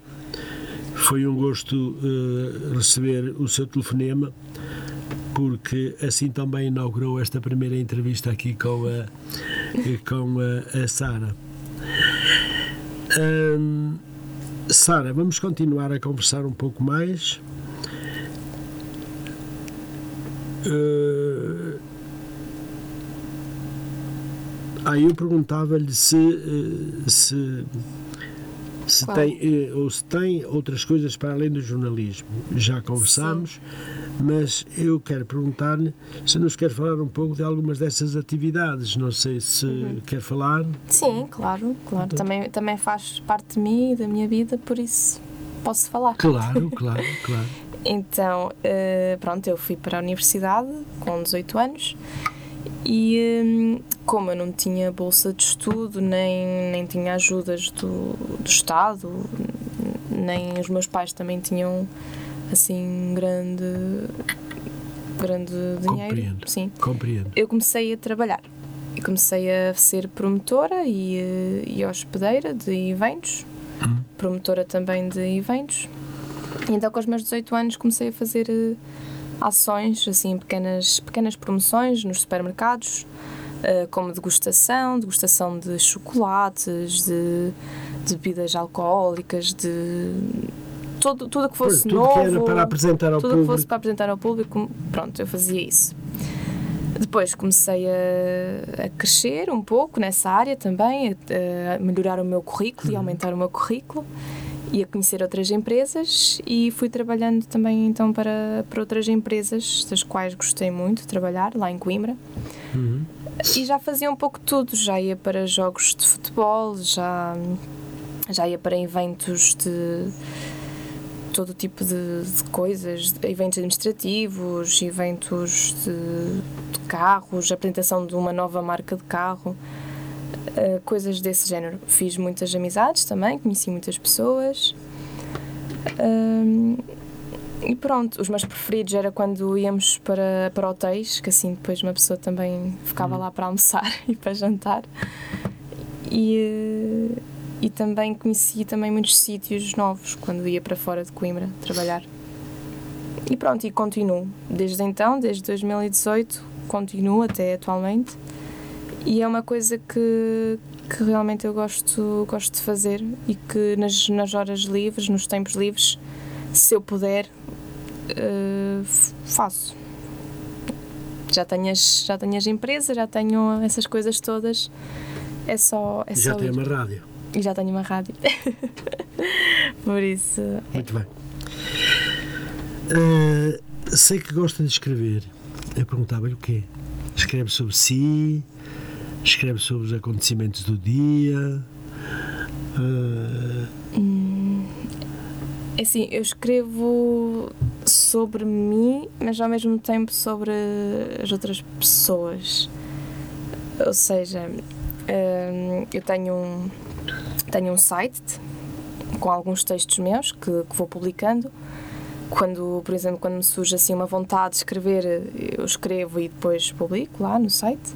Foi um gosto uh, receber o seu telefonema, porque assim também inaugurou esta primeira entrevista aqui com a, com a, a Sara. Um, Sara, vamos continuar a conversar um pouco mais. Uh, Aí eu perguntava-lhe se, eh, se, se tem, eh, ou se tem outras coisas para além do jornalismo. Já conversámos, mas eu quero perguntar-lhe se nos quer falar um pouco de algumas dessas atividades. Não sei se uhum. quer falar. Sim, claro, claro. Então. Também, também faz parte de mim e da minha vida, por isso posso falar. Claro, *laughs* claro, claro. então, uh, pronto, eu fui para a universidade com 18 anos e hum, como eu não tinha bolsa de estudo, nem, nem tinha ajudas do, do Estado, nem os meus pais também tinham assim grande grande dinheiro. Compreendo. Sim. Compreendo. Eu comecei a trabalhar. Eu comecei a ser promotora e, e hospedeira de eventos, hum. promotora também de eventos. E então, com os meus 18 anos, comecei a fazer uh, ações, assim, pequenas, pequenas promoções nos supermercados, uh, como degustação, degustação de chocolates, de, de bebidas alcoólicas, de tudo, tudo que fosse tudo novo. Que era para apresentar ao tudo público. que fosse para apresentar ao público, pronto, eu fazia isso. Depois comecei a, a, crescer um pouco nessa área também, a, a melhorar o meu currículo uhum. e aumentar o meu currículo e a conhecer outras empresas e fui trabalhando também então para, para outras empresas das quais gostei muito de trabalhar lá em Coimbra uhum. e já fazia um pouco tudo já ia para jogos de futebol já já ia para eventos de todo tipo de, de coisas eventos administrativos eventos de, de carros apresentação de uma nova marca de carro uh, coisas desse género. Fiz muitas amizades também, conheci muitas pessoas. Uh, e pronto, os meus preferidos era quando íamos para, para hotéis, que assim depois uma pessoa também ficava uhum. lá para almoçar *laughs* e para jantar. E, e também conheci também muitos sítios novos quando ia para fora de Coimbra trabalhar. E pronto, e continuo. Desde então, desde 2018, continuo até atualmente. E é uma coisa que, que realmente eu gosto, gosto de fazer e que nas, nas horas livres, nos tempos livres, se eu puder, uh, faço. Já tenho, as, já tenho as empresas, já tenho essas coisas todas. É só. É já só tenho uma rádio. E já tenho uma rádio. *laughs* Por isso. É. Muito bem. Uh, sei que gosta de escrever. Eu perguntava-lhe o quê? Escreve sobre si, escreve sobre os acontecimentos do dia. Uh... Hum, assim, eu escrevo sobre mim, mas ao mesmo tempo sobre as outras pessoas. Ou seja, hum, eu tenho um, tenho um site com alguns textos meus que, que vou publicando quando, por exemplo, quando me surge assim uma vontade de escrever, eu escrevo e depois publico lá no site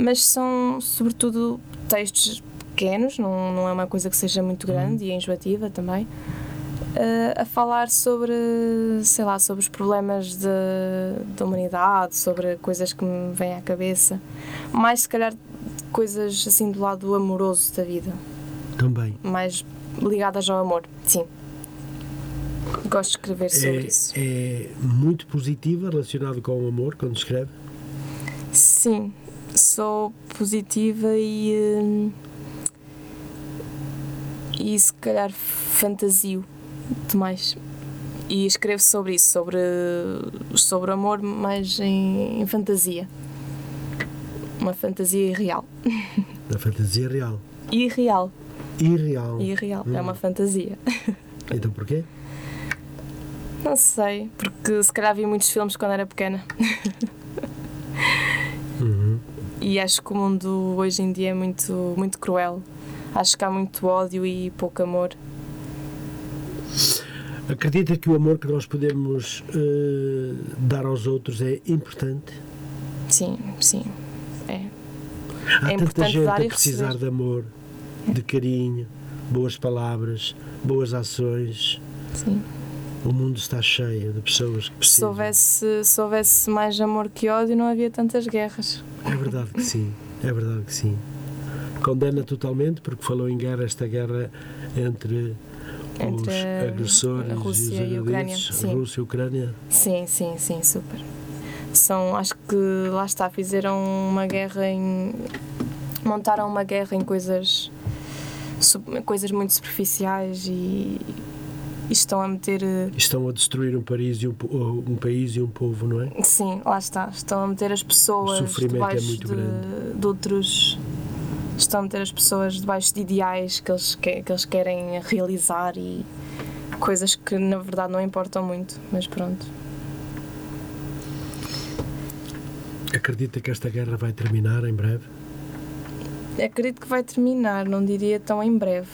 mas são sobretudo textos pequenos, não, não é uma coisa que seja muito uhum. grande uhum. e enjoativa também. Uh, a falar sobre, sei lá, sobre os problemas da humanidade, sobre coisas que me vêm à cabeça, mais se calhar coisas assim do lado amoroso da vida. Também. Mais ligadas ao amor, sim. Gosto de escrever sobre é, isso. É muito positiva relacionado com o amor quando escreve? Sim, sou positiva e. Hum, e se calhar fantasio demais. E escrevo sobre isso, sobre, sobre amor, mas em, em fantasia. Uma fantasia irreal. Da fantasia real. Irreal. Irreal. Irreal. É uma fantasia. *laughs* Então porquê? Não sei, porque se calhar vi muitos filmes quando era pequena. *laughs* E acho que o mundo hoje em dia é muito, muito cruel. Acho que há muito ódio e pouco amor. Acredita que o amor que nós podemos eh, dar aos outros é importante? Sim, sim. É. Há É tanta gente a precisar de amor, de carinho, boas palavras, boas ações. Sim. O mundo está cheio de pessoas que Se precisam. houvesse, se houvesse mais amor que ódio, não havia tantas guerras. É verdade que sim, é verdade que sim. Condena totalmente, porque falou em guerra, esta guerra entre, Entre os agressores a Rússia e os e a Ucrânia, agredentes, sim. Rússia e Ucrânia. Sim, sim, sim, super. São, acho que lá está, fizeram uma guerra em. montaram uma guerra em coisas. su- coisas muito superficiais e estão a meter. eh, Estão a destruir um país, e um, um país e um povo, não é? Sim, lá está. Estão a meter as pessoas O sofrimento é muito de, grande. de outros. Estão a meter as pessoas debaixo de ideais que eles, que, que eles querem realizar e coisas que na verdade não importam muito, mas pronto. Acredita que esta guerra vai terminar em breve? Acredito que vai terminar, não diria tão em breve.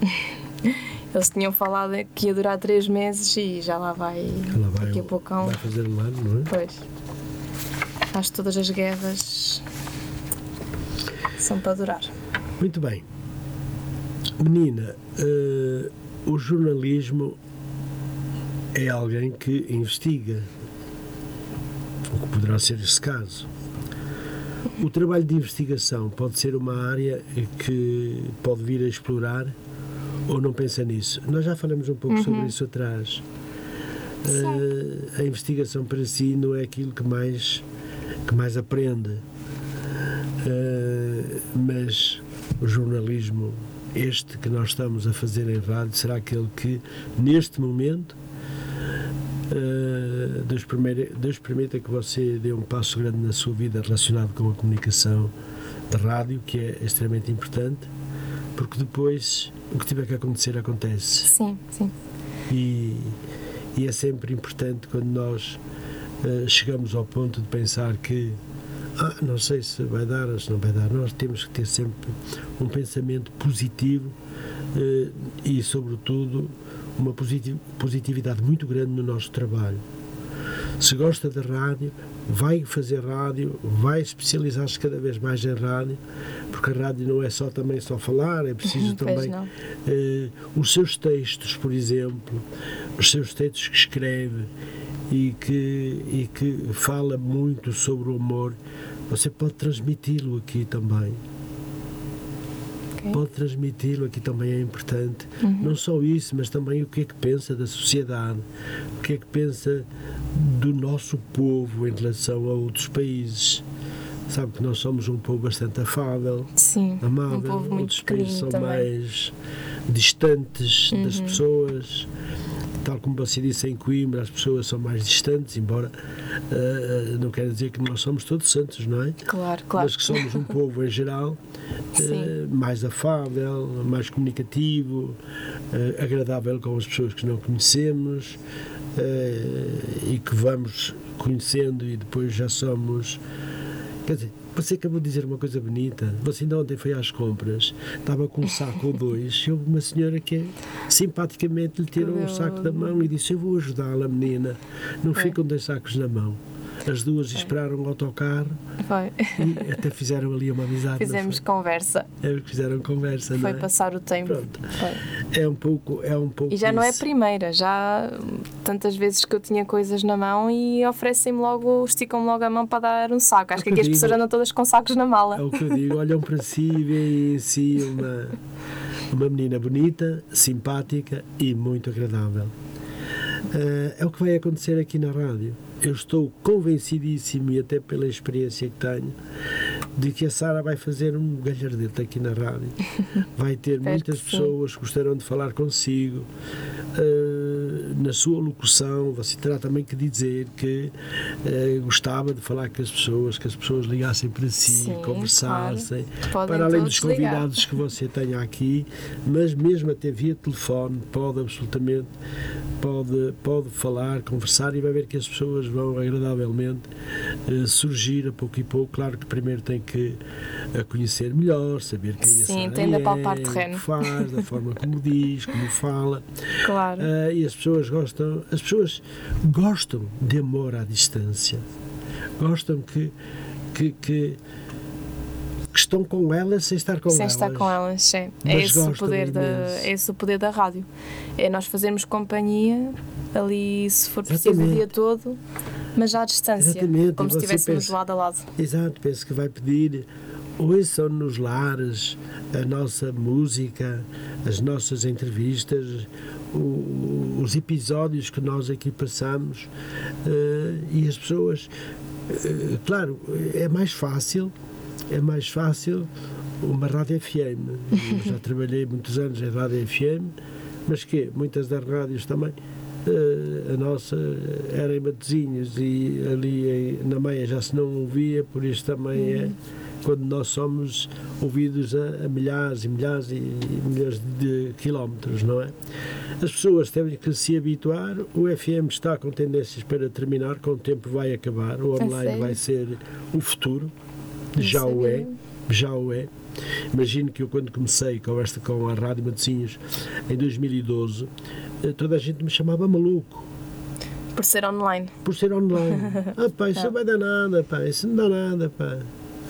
*laughs* Eles tinham falado que ia durar três meses e já lá vai. Ela vai, daqui a pouco vai fazer um ano, não é? Pois. Acho que todas as guerras são para durar. Muito bem. Menina, eh, o jornalismo é alguém que investiga, o que poderá ser esse caso. O trabalho de investigação pode ser uma área que pode vir a explorar ou não pensa nisso? Nós já falamos um pouco sobre isso atrás. Eh, a investigação para si não é aquilo que mais, que mais aprende. Uh, mas o jornalismo, este que nós estamos a fazer em rádio, será aquele que, neste momento, uh, Deus, primeiro, Deus permita que você dê um passo grande na sua vida relacionado com a comunicação de rádio, que é extremamente importante, porque depois o que tiver que acontecer, acontece. Sim, sim. E, e é sempre importante quando nós eh, chegamos ao ponto de pensar que ah, não sei se vai dar ou se não vai dar. Nós temos que ter sempre um pensamento positivo eh, e, sobretudo, uma positiv- positividade muito grande no nosso trabalho. Se gosta de rádio, vai fazer rádio, vai especializar-se cada vez mais em rádio, porque a rádio não é só também só falar, é preciso Pois também eh, os seus textos, por exemplo, os seus textos que escreve e que, e que fala muito sobre o amor, você pode transmiti-lo aqui também. Pode transmiti-lo aqui também é importante. Uhum. Não só isso, mas também o que é que pensa da sociedade, o que é que pensa do nosso povo em relação a outros países. Sabe que nós somos um povo bastante afável, Sim. amável, um povo muito outros países são também. mais distantes das Uhum. pessoas. Tal como você disse em Coimbra, as pessoas são mais distantes, embora ah, não quer dizer que nós somos todos santos, não é? Claro, claro. Mas que somos um povo em geral *laughs* eh, mais afável, mais comunicativo, eh, agradável com as pessoas que não conhecemos e que vamos conhecendo e depois já somos. Quer dizer, você acabou de dizer uma coisa bonita. Você ainda ontem foi às compras, estava com um saco ou dois, e houve uma senhora que simpaticamente lhe tirou o Deu- saco da mão e disse: Eu vou ajudá-la, menina. Não Foi. ficam dois sacos na mão. As duas esperaram o autocarro Foi. e até fizeram ali uma amizade. Fizemos conversa. É, fizeram conversa, Foi é? passar o tempo. É um pouco, é um pouco E já não é a isso. primeira, já tantas vezes que eu tinha coisas na mão e oferecem-me logo, esticam-me logo a mão para dar um saco. Acho que aqui as pessoas andam todas com sacos na mala. É o que eu digo, olham para si e veem em si uma, uma menina bonita, simpática e muito agradável. Eh, é o que vai acontecer aqui na rádio. Eu estou convencidíssimo, e até pela experiência que tenho, de que a Sara vai fazer um galhardete aqui na rádio. *laughs* Vai ter muitas pessoas que gostarão de falar consigo. Uh, na sua locução, você terá também que dizer que uh, gostava de falar com as pessoas, que as pessoas ligassem para si, Sim, conversassem, claro. para além dos convidados ligar. que você tenha aqui, mas mesmo até via telefone, pode absolutamente pode, pode falar, conversar e vai ver que as pessoas vão agradavelmente uh, surgir a pouco e pouco. Claro que primeiro tem que a conhecer melhor, saber quem Sim, a Sara tem é, palpar terreno. faz, da forma como diz, como fala. Claro. Uh, e as pessoas gostam, as pessoas gostam de amor à distância. Gostam que, que, que que estão com elas sem estar com sem elas. Sem estar com elas, é. é esse, o poder da, é esse o poder da rádio. É nós fazermos companhia ali, se for preciso, Exatamente. o dia todo, mas já à distância. Exatamente. Como se estivéssemos lado a lado. Exato, penso que vai pedir ouçam nos lares a nossa música, as nossas entrevistas, o, os episódios que nós aqui passamos uh, e as pessoas. Uh, claro, é mais fácil é mais fácil uma rádio FM. Eu já *laughs* trabalhei muitos anos em rádio FM, mas que muitas das rádios também. Uh, a nossa era em Matosinhos e ali em, na Meia já se não ouvia, por isso também é quando nós somos ouvidos a, a milhares e milhares e, e milhares de quilómetros, não é? As pessoas têm que se habituar, o FM está com tendências para terminar, com o tempo vai acabar, o online vai ser o futuro já o é, já o é. Imagino que eu, quando comecei com, esta, com a Rádio Matosinhos em 2012, eh, toda a gente me chamava maluco. Por ser online. Por ser online. *laughs* ah, pá, isso não vai dar nada, pá, isso não dá nada, pá.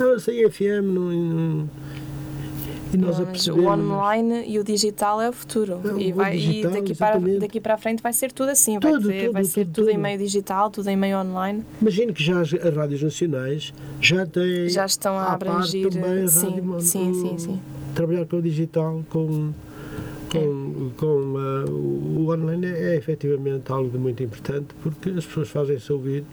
Ah, sem FM não, não e nós o online e o digital é o futuro. É, e, vai, digital, e daqui, para, daqui para a frente vai ser tudo assim. Tudo, vai, ser, tudo, vai ser tudo, tudo, em meio digital, tudo em meio online. Imagino que já as, as rádios nacionais já têm. Já estão a abranger. Também a sim, rádio, sim, sim, sim. Trabalhar com o digital, com. Com, é. com uh, o online é, é efetivamente algo muito importante porque as pessoas fazem-se ouvir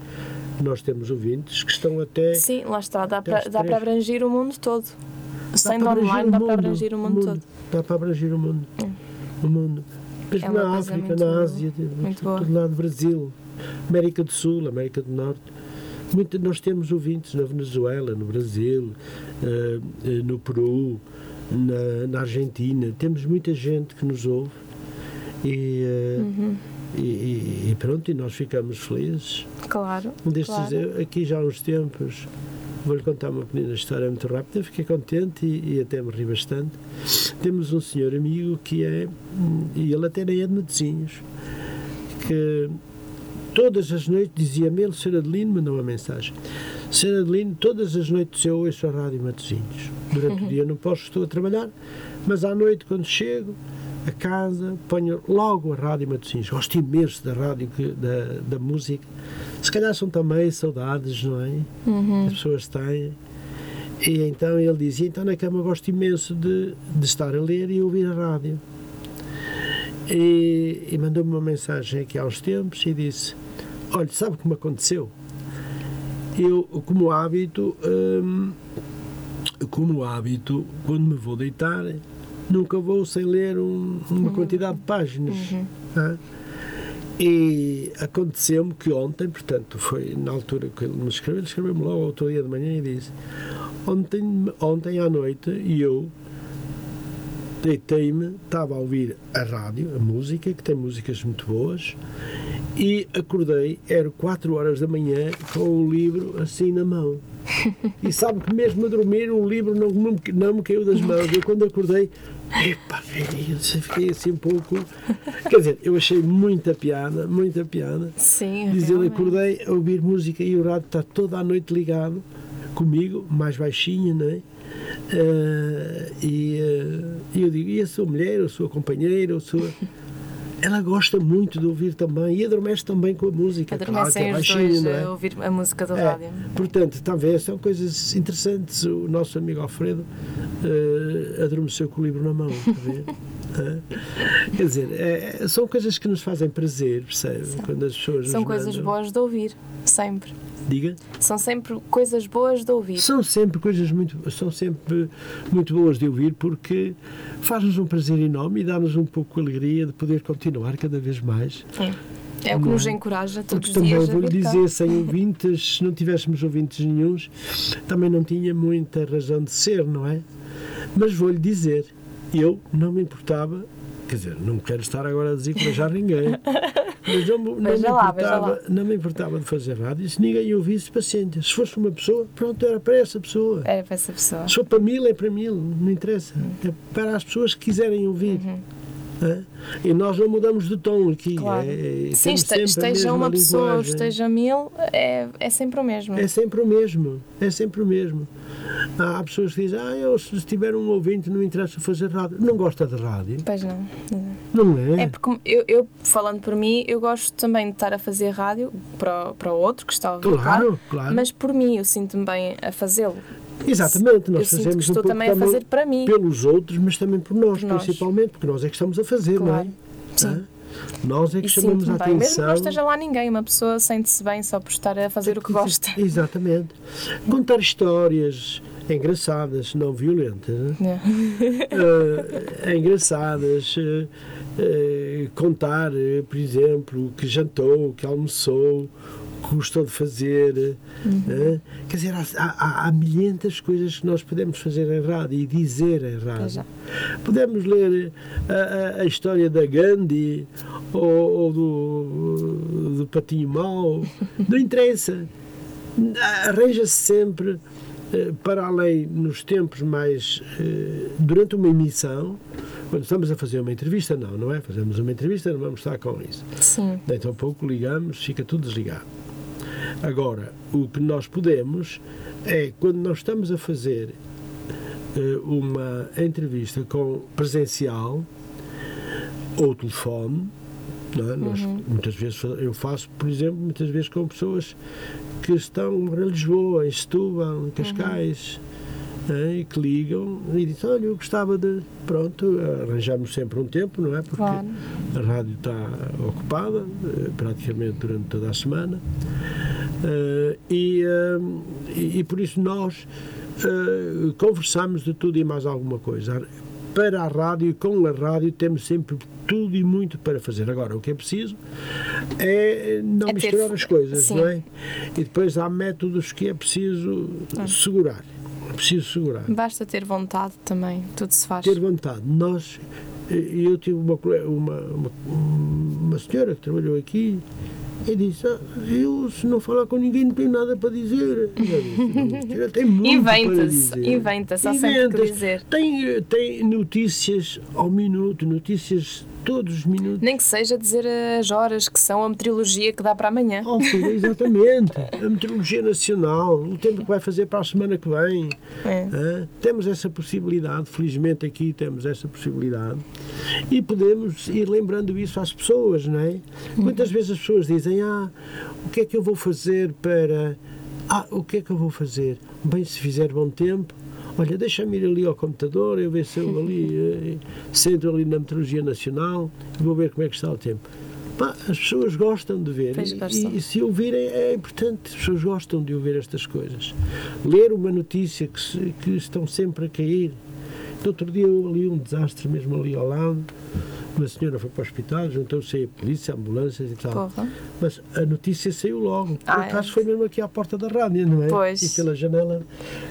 nós temos ouvintes que estão até. Sim, lá está, dá para, dá para abranger o mundo todo. Sendo online, dá para abranger o mundo, todo. Dá para abranger o mundo. É. O mundo. Mesmo é na África, na Ásia, muito todo lado, Brasil, América do Sul, América do Norte. Muito, nós temos ouvintes na Venezuela, no Brasil, uh, no Peru, na, na, Argentina. Temos muita gente que nos ouve e, uh, uhum. e, e, e, pronto, e nós ficamos felizes. Claro. Destes, claro. Aqui já há uns tempos Vou-lhe contar uma pequena história muito rápida, fiquei contente e, e, até me ri bastante. Temos um senhor amigo que é, e ele até nem é de Matosinhos, que todas as noites dizia-me ele, Sr. Adelino, mandou uma mensagem. Sr. Adelino, todas as noites eu ouço a Rádio Matosinhos. Durante uhum. o dia não posso, estou a trabalhar, mas à noite, quando chego a casa, ponho logo a Rádio Matosinhos. Gosto imenso da rádio, da, da música se calhar são também saudades, não é? Uhum. As pessoas têm. E então ele dizia: então na cama gosto imenso de, de estar a ler e ouvir a rádio. E, e mandou-me uma mensagem aqui há uns tempos e disse: Olha, sabe o que me aconteceu? Eu, como hábito, hum, como hábito, quando me vou deitar, nunca vou sem ler um, uma uhum. quantidade de páginas. Uhum. Tá? E aconteceu-me que ontem, portanto, foi na altura que ele me escreveu, ele escreveu-me logo outro dia de manhã e disse: Ontem, ontem à noite, eu deitei-me, estava a ouvir a rádio, a música, que tem músicas muito boas, e acordei, era 4 horas da manhã, com o livro assim na mão. *laughs* E sabe que mesmo a dormir o livro não, não, não me caiu das mãos. Eu quando acordei, Epá, eu fiquei assim um pouco. Quer dizer, eu achei muita piada, muita piada. Sim, Dizer, acordei a ouvir música e o rádio está toda a noite ligado comigo, mais baixinho, não é? Uh, e uh, eu digo, e a sua mulher, a sua companheira, a sua ela gosta muito de ouvir também e adormece também com a música. Adormecem claro, é os dois é? a ouvir a música do é, rádio. Portanto, talvez são coisas interessantes. O nosso amigo Alfredo uh, adormeceu com o livro na mão. *laughs* Quer dizer, é, são coisas que nos fazem prazer, percebe? Quando as pessoas São coisas mandam. boas de ouvir, sempre. Diga. São sempre coisas boas de ouvir. São sempre coisas muito, são sempre muito boas de ouvir porque faz-nos um prazer enorme e dá-nos um pouco de alegria de poder continuar cada vez mais. É o que Não nos é? encoraja todos Porque os também dias vou-lhe vir cá. dizer, sem ouvintes, se não tivéssemos ouvintes nenhuns, também não tinha muita razão de ser, não é? Mas vou-lhe dizer, eu não me importava, quer dizer, não quero estar agora a desencorajar ninguém, *laughs* mas não, me- não, me lá, importava, não me importava de fazer rádio, se ninguém ouvisse, paciência. Se fosse uma pessoa, pronto, era para essa pessoa. Era para essa pessoa. Se for para mil, é para mil, não interessa. É para as pessoas que quiserem ouvir. Hã? E nós não mudamos de tom aqui. Claro. É, é- Sim, esteja uma pessoa ou linguagem. esteja mil, é, é sempre o mesmo. É sempre o mesmo, é sempre o mesmo. Há pessoas que dizem, ah, eu se tiver um ouvinte não me interessa fazer rádio. Não gosta de rádio, Pois não. não é? É porque eu, eu, falando por mim, eu gosto também de estar a fazer rádio para, para o outro que está a ouvir. Claro, claro. Mas por mim, eu sinto-me bem a fazê-lo. Exatamente, nós eu sinto que fazemos um estou pouco também a fazer para mim. pelos outros, mas também por nós, Por nós. principalmente, porque nós é que estamos a fazer, não é? Claro. Sim. Nós é que E chamamos a bem. Mesmo que atenção. não esteja lá ninguém, uma pessoa sente-se bem só por estar a fazer o que gosta. Exatamente. Contar histórias engraçadas, não violentas. né? *laughs* Eh, engraçadas, eh, eh, contar, por exemplo, que jantou, que almoçou, gostou de fazer. eh, quer dizer, há, há, há milhentas coisas que nós podemos fazer em rádio e dizer em rádio. é. Podemos ler a, a- a história da Gandhi ou, ou do, do Patinho Mau, não interessa. Arranja-se sempre eh, para além, nos tempos mais. eh, durante uma emissão, quando estamos a fazer uma entrevista, não, não é? Fazemos uma entrevista, não vamos estar com isso. Sim. Daí tão pouco ligamos, fica tudo desligado. Agora, o que nós podemos é, quando nós estamos a fazer eh, uma entrevista com presencial ou telefone, não é? Nós, muitas vezes eu faço, por exemplo, muitas vezes com pessoas que estão em Lisboa, em Setúbal, em Cascais, eh, e que ligam e dizem, olha, eu gostava de... Pronto, arranjamos sempre um tempo, não é? Porque Claro. a rádio está ocupada eh, praticamente durante toda a semana e, eh, e, e por isso nós eh, conversamos de tudo e mais alguma coisa. Para a rádio e com a rádio temos sempre tudo e muito para fazer. Agora, o que é preciso é não É misturar as coisas, sim. não é? E depois há métodos que é preciso segurar. É preciso segurar Basta ter vontade também, tudo se faz. ter vontade. Nós, eh, eu tive uma, uma, uma, uma senhora que trabalhou aqui e disse: ah, Eu, se não falar com ninguém, não tenho nada para dizer. Eu disse, "Não, senhora, tem muito Inventa-se, dizer." inventa-se, há sempre o que dizer. Tem, eh, tem notícias ao minuto, notícias todos os minutos. Nem que seja dizer as horas que são a meteorologia que dá para amanhã. Oh, filha, exatamente. A meteorologia nacional, o tempo que vai fazer para a semana que vem. É. Hã? Temos essa possibilidade, felizmente aqui temos essa possibilidade e podemos ir lembrando isso às pessoas, não é? Muitas vezes as pessoas dizem: Ah, o que é que eu vou fazer para. Ah, o que é que eu vou fazer? Bem, se fizer bom tempo. Olha, deixa-me ir ali ao computador, eu ver se eu ali, eh, se entro ali na Meteorologia Nacional e vou ver como é que está o tempo. Pá, as pessoas gostam de ver e- e, e se ouvirem é importante, as pessoas gostam de ouvir estas coisas. Ler uma notícia que, se- que estão sempre a cair. No outro dia eu li um desastre mesmo ali ao lado. Uma senhora foi para o hospital, juntou-se a polícia, ambulâncias e tal. Porra. Mas a notícia saiu logo. Por Ah, é? acaso foi mesmo aqui à porta da rádio, não é? Pois. E pela janela.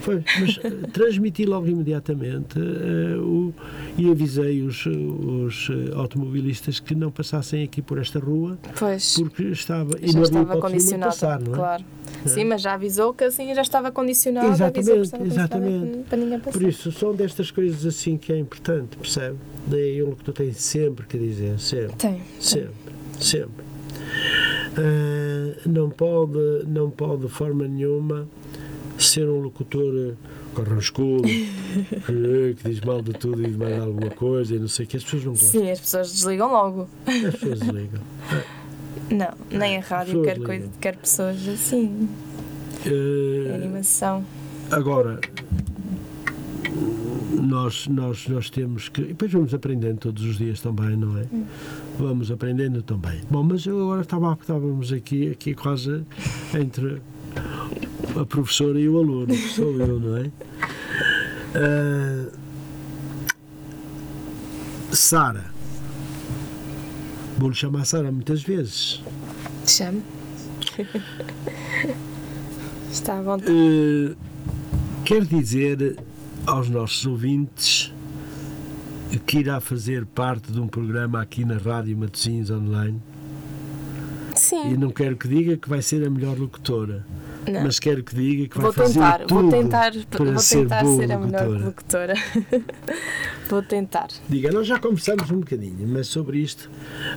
Foi. Mas eh, transmiti logo imediatamente eh, o, e avisei os, os eh, automobilistas que não passassem aqui por esta rua Pois. porque estava. E já não havia estava condicionado. passar, não é? Claro. Sim, mas já avisou que assim já estava condicionado. Exatamente, estava exatamente. condicionado Para ninguém passar. Por isso, são destas coisas assim que é importante, percebe? Daí o que tu tens sempre que dizer, sempre. Tem. Sempre, sempre. Ah, não, pode, não pode de forma nenhuma ser um locutor eh, carrascudo, que, *laughs* que diz mal de tudo e de mais alguma coisa e não sei o que. As pessoas não gostam. Sim, as pessoas desligam logo. As pessoas desligam. *laughs* Não, nem a rádio quer, coisa, quer pessoas assim. Ah, Animação. Agora, nós, nós, nós temos que. E depois vamos aprendendo todos os dias também, não é? Vamos aprendendo também. Bom, mas eu agora estava, estávamos aqui, aqui quase entre a professora e o aluno, que sou eu, não é? Uh, Sara. Vou-lhe chamar Sara muitas vezes. Chame. *laughs* Está à vontade. Uh, quer dizer aos nossos ouvintes que irá fazer parte de um programa aqui na Rádio Matosinhos Online? Sim. E não quero que diga que vai ser a melhor locutora. Não. Mas quero que diga que Vou vai fazer tentar, tudo vou tentar, para vou ser, tentar boa ser a melhor locutora. locutora. *laughs* vou tentar. Diga, nós já conversamos um bocadinho, mas sobre isto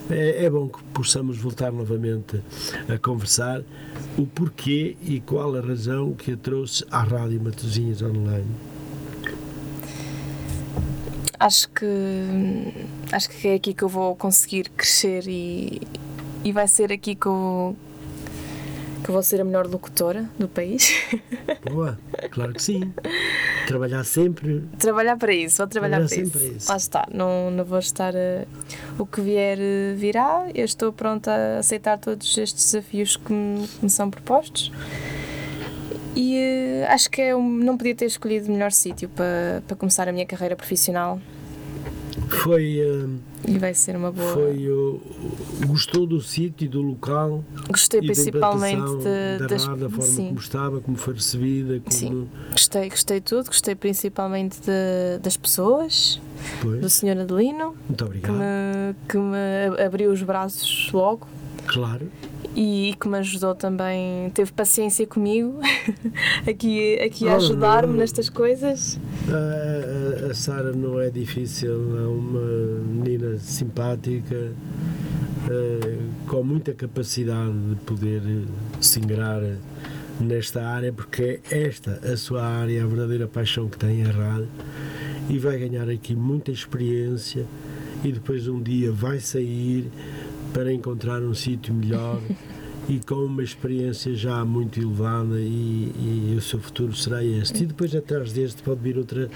é, é bom que possamos voltar novamente a conversar o porquê e qual a razão que a trouxe à Rádio Matosinhos Online. Acho que acho que é aqui que eu vou conseguir crescer e, e vai ser aqui que eu, que eu vou ser a melhor locutora do país. *laughs* Boa, claro que sim. Trabalhar sempre. trabalhar para isso, vou trabalhar, Trabalhar para sempre isso. para isso. Lá está, não, não vou estar. eh, o que vier, virá. Eu estou pronta a aceitar todos estes desafios que me, que me são propostos. E eh, acho que eu não podia ter escolhido melhor sítio para, para começar a minha carreira profissional Foi, e vai ser uma boa. foi gostou do sítio, do local Gostei e principalmente de, da das. da forma sim, como estava, como foi recebida, como Sim. gostei, gostei de tudo. Gostei principalmente de- das pessoas, do Pois, Sr. Adelino, muito que obrigado. me, que me abriu os braços logo. Claro. E que me ajudou também, teve paciência comigo *laughs* aqui, aqui a ajudar-me nestas coisas. A, a- a Sara não é difícil, é uma menina simpática, eh, com muita capacidade de poder se ingrar nesta área, porque é esta a sua área, a verdadeira paixão que tem a rádio, e vai ganhar aqui muita experiência e depois um dia vai sair para encontrar um sítio melhor e com uma experiência já muito elevada e, e o seu futuro será este. E depois atrás deste pode vir outra,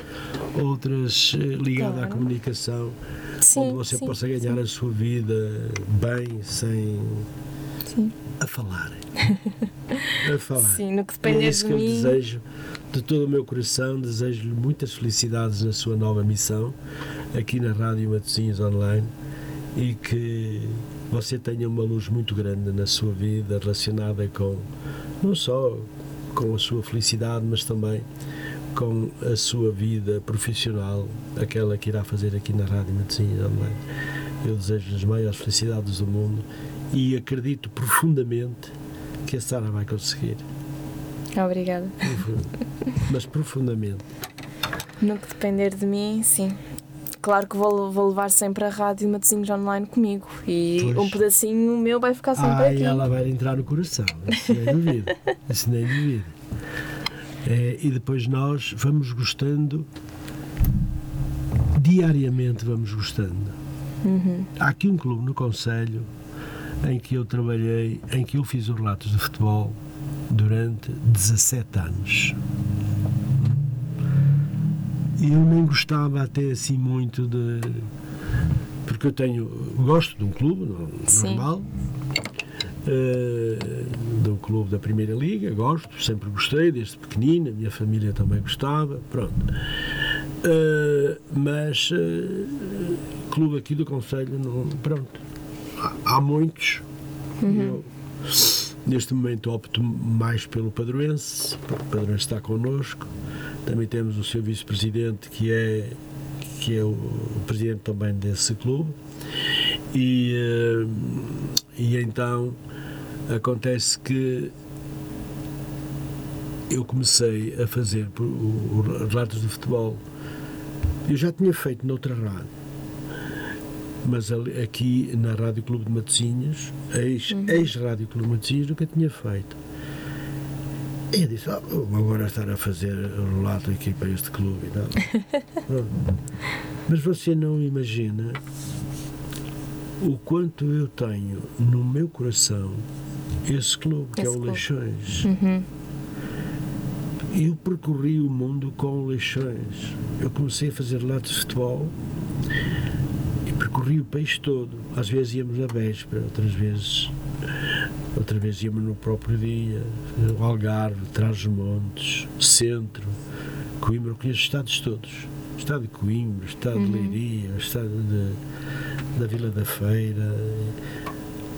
outras eh, ligadas à Claro. comunicação, Sim, onde você sim, possa ganhar a sua vida bem, sem Sim, a falar. *laughs* a falar. sim, no que E é depender isso de que eu mim. desejo de todo o meu coração. Desejo-lhe muitas felicidades na sua nova missão aqui na Rádio Matosinhos Online e que você tenha uma luz muito grande na sua vida relacionada com não só com a sua felicidade, mas também com a sua vida profissional, aquela que irá fazer aqui na Rádio Matosinhos Online. Eu desejo-lhe as maiores felicidades do mundo e acredito profundamente que a Sara vai conseguir. Obrigada. Mas profundamente. No que depender de mim, sim. Claro que vou, vou levar sempre a rádio Matosinhos Online comigo e Pois. um pedacinho meu vai ficar sempre Ah, aqui. e ela vai entrar no coração. Isso nem duvido. Isso nem duvido. É, e depois nós vamos gostando, diariamente vamos gostando. Uhum. Há aqui um clube no Conselho em que eu trabalhei, em que eu fiz os relatos de futebol durante 17 anos. Eu nem gostava até assim muito de. Porque eu tenho. Gosto de um clube, no- Sim. normal. eh, de um clube da Primeira Liga, gosto, sempre gostei, desde pequenina, a minha família também gostava, pronto. Eh, mas eh, clube aqui do Conselho, não, pronto. Há, há muitos. Eu, neste momento opto mais pelo Padroense, porque o Padroense está connosco. Também temos o seu vice-presidente, que é, que é o, presidente também desse clube. E, eh, e então acontece que eu comecei a fazer por- o, o relatos de futebol. Eu já tinha feito noutra rádio, mas ali- aqui na Rádio Clube de Matosinhos, ex- ex-Rádio Clube de Matosinhos, nunca tinha feito. E eu disse, "Ah, vou agora estar a fazer o relato aqui para este clube. *laughs* Pronto. Mas você não imagina o quanto eu tenho no meu coração esse clube, que Esse é o clube. Leixões. Uhum. eu percorri o mundo com leixões. Eu comecei a fazer relatos de futebol e percorri o país todo. Às vezes íamos na véspera, outras vezes, outra vez íamos no próprio dia. O Algarve, Trás-os-Montes, Centro, Coimbra, eu conheço os estados todos. O estado de Coimbra, o estado uhum. de Leiria, o estado de, da Vila da Feira,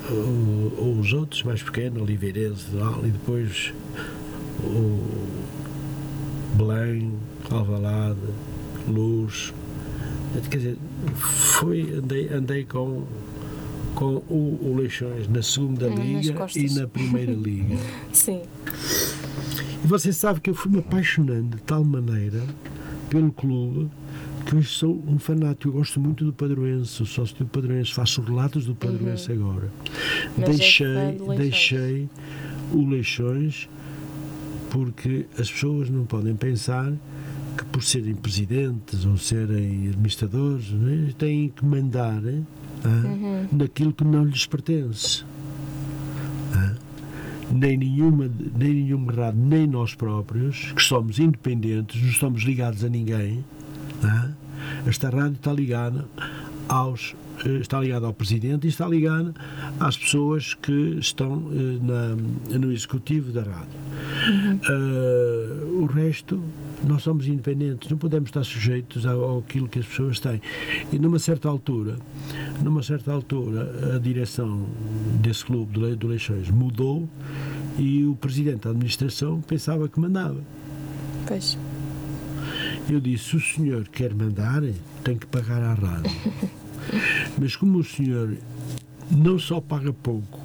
ou, ou os outros mais pequenos, Oliveirense e depois o Belém, Alvalade, Luz. Quer dizer, foi, andei, andei com, com o, o Leixões na segunda liga e na primeira *laughs* liga. Sim. E você sabe que eu fui me apaixonando de tal maneira pelo clube que hoje sou um fanático. Eu gosto muito do Padroense, sou sócio do Padroense, faço relatos do Padroense uhum. agora. Mas deixei, é deixei o Leixões porque as pessoas não podem pensar que por serem presidentes ou serem administradores né, têm que mandar uhum. naquilo que não lhes pertence. Nem nenhuma, nem nenhum errado, nem nós próprios, que somos independentes, não estamos ligados a ninguém. Esta rádio está ligada aos está ligado ao Presidente e está ligado às pessoas que estão eh, na, no Executivo da rádio. Uhum. Uh, o resto, nós somos independentes, não podemos estar sujeitos ao, àquilo que as pessoas têm. E numa certa altura, numa certa altura, a direção desse clube do, do Leixões mudou e o Presidente da Administração pensava que mandava. Pois. Eu disse, se o senhor quer mandar, tem que pagar à rádio. *laughs* Mas como o senhor não só paga pouco,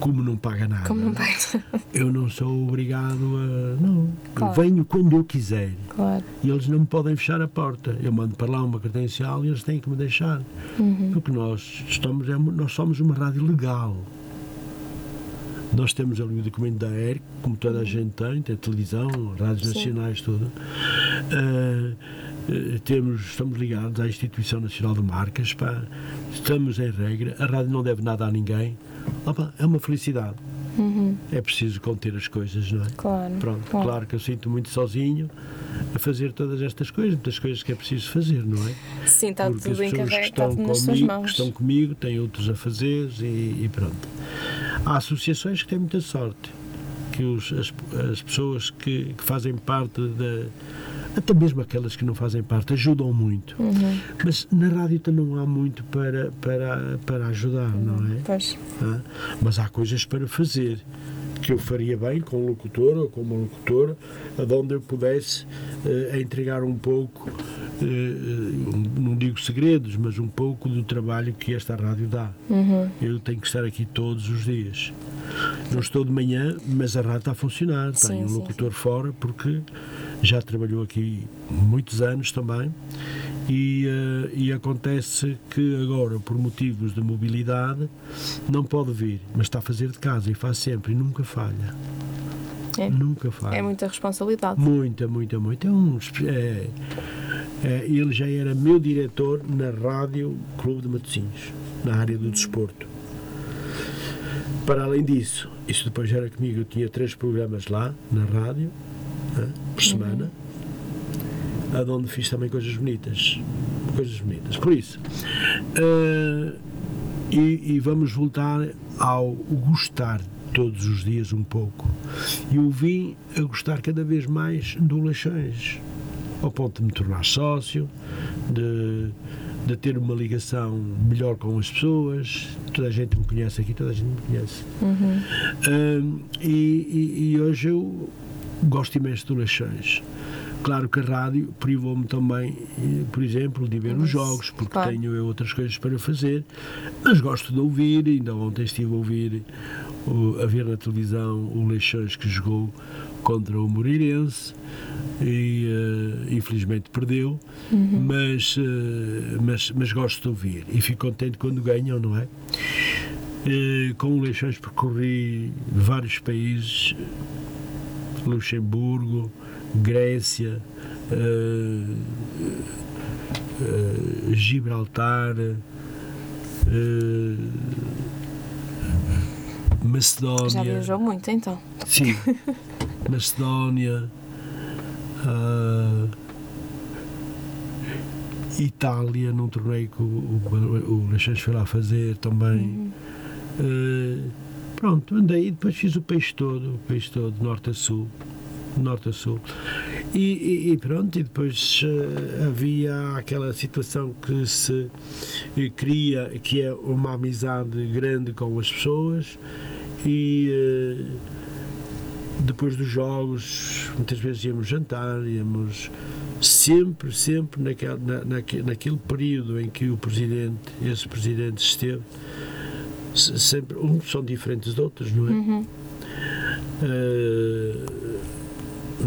como não paga nada, não paga. eu não sou obrigado a. Não. Claro. Eu venho quando eu quiser. Claro. E eles não me podem fechar a porta. Eu mando para lá uma credencial e eles têm que me deixar. Uhum. Porque nós, estamos, é nós somos uma rádio legal. Nós temos ali o documento da ERC, como toda a gente tem, tem televisão, rádios Sim. nacionais, tudo. Uh, uh, temos, estamos ligados à Instituição Nacional de Marcas, pá, estamos em regra, a rádio não deve nada a ninguém. Opa, é uma felicidade. Uhum. É preciso conter as coisas, não é? Claro. Pronto, claro. claro que eu sinto muito sozinho a fazer todas estas coisas, muitas coisas que é preciso fazer, não é? Sim, está Porque tudo encarregado, está tudo nas suas mãos. Que estão comigo, têm outros a fazer e, e pronto. Há associações que têm muita sorte, que os, as, as pessoas que, que fazem parte da até mesmo aquelas que não fazem parte ajudam muito. Uhum. Mas na rádio não há muito para, para, para ajudar, não é? Pois. Ah, mas há coisas para fazer que eu faria bem com o locutor ou com uma locutora, onde eu pudesse uh, entregar um pouco, uh, não digo segredos, mas um pouco do trabalho que esta rádio dá. Uhum. Eu tenho que estar aqui todos os dias. Não estou de manhã, mas a rádio está a funcionar. Sim, Tenho um locutor sim. fora porque já trabalhou aqui muitos anos também. E, uh, e, acontece que agora, por motivos de mobilidade, não pode vir, mas está a fazer de casa e faz sempre e nunca falha. É. Nunca falha. É muita responsabilidade. Muita, muita, muita. É um, é, é, ele já era meu diretor na Rádio Clube de Matosinhos, na área do desporto. Para além disso, isso depois era comigo, eu tinha três programas lá, na rádio, por uhum. semana. Onde fiz também coisas bonitas. Coisas bonitas. Por isso. Uh, e, e, vamos voltar ao gostar todos os dias um pouco. E eu vim a gostar cada vez mais do Leixões, ao ponto de me tornar sócio, de, de ter uma ligação melhor com as pessoas. Toda a gente me conhece aqui, toda a gente me conhece. Uhum. Uh, e, e, e hoje eu gosto imenso do Leixões. Claro que a rádio privou-me também, por exemplo, de ver os jogos, porque claro. tenho eu outras coisas para fazer, mas gosto de ouvir, ainda ontem estive a ouvir, a ver na televisão o Leixões que jogou contra o Moreirense e uh, infelizmente perdeu, uhum. mas, uh, mas, mas gosto de ouvir e fico contente quando ganham, não é? Uh, com o Leixões percorri vários países, Luxemburgo, Grécia, uh, uh, Gibraltar, uh, Macedónia. Já viajou muito então. Sim, *laughs* Macedónia, Itália, num torneio que o, o, o Leixões foi lá fazer também. Uhum. Uh, pronto, andei e depois fiz o país todo, o país todo, norte a sul. Norte a sul. E, e, e pronto, e depois uh, havia aquela situação que se cria, que é uma amizade grande com as pessoas e uh, depois dos jogos, muitas vezes íamos jantar, íamos sempre, sempre naquele, na, naquele período em que o presidente, esse presidente esteve, sempre, uns são diferentes de outros, não é? Uhum. Uh,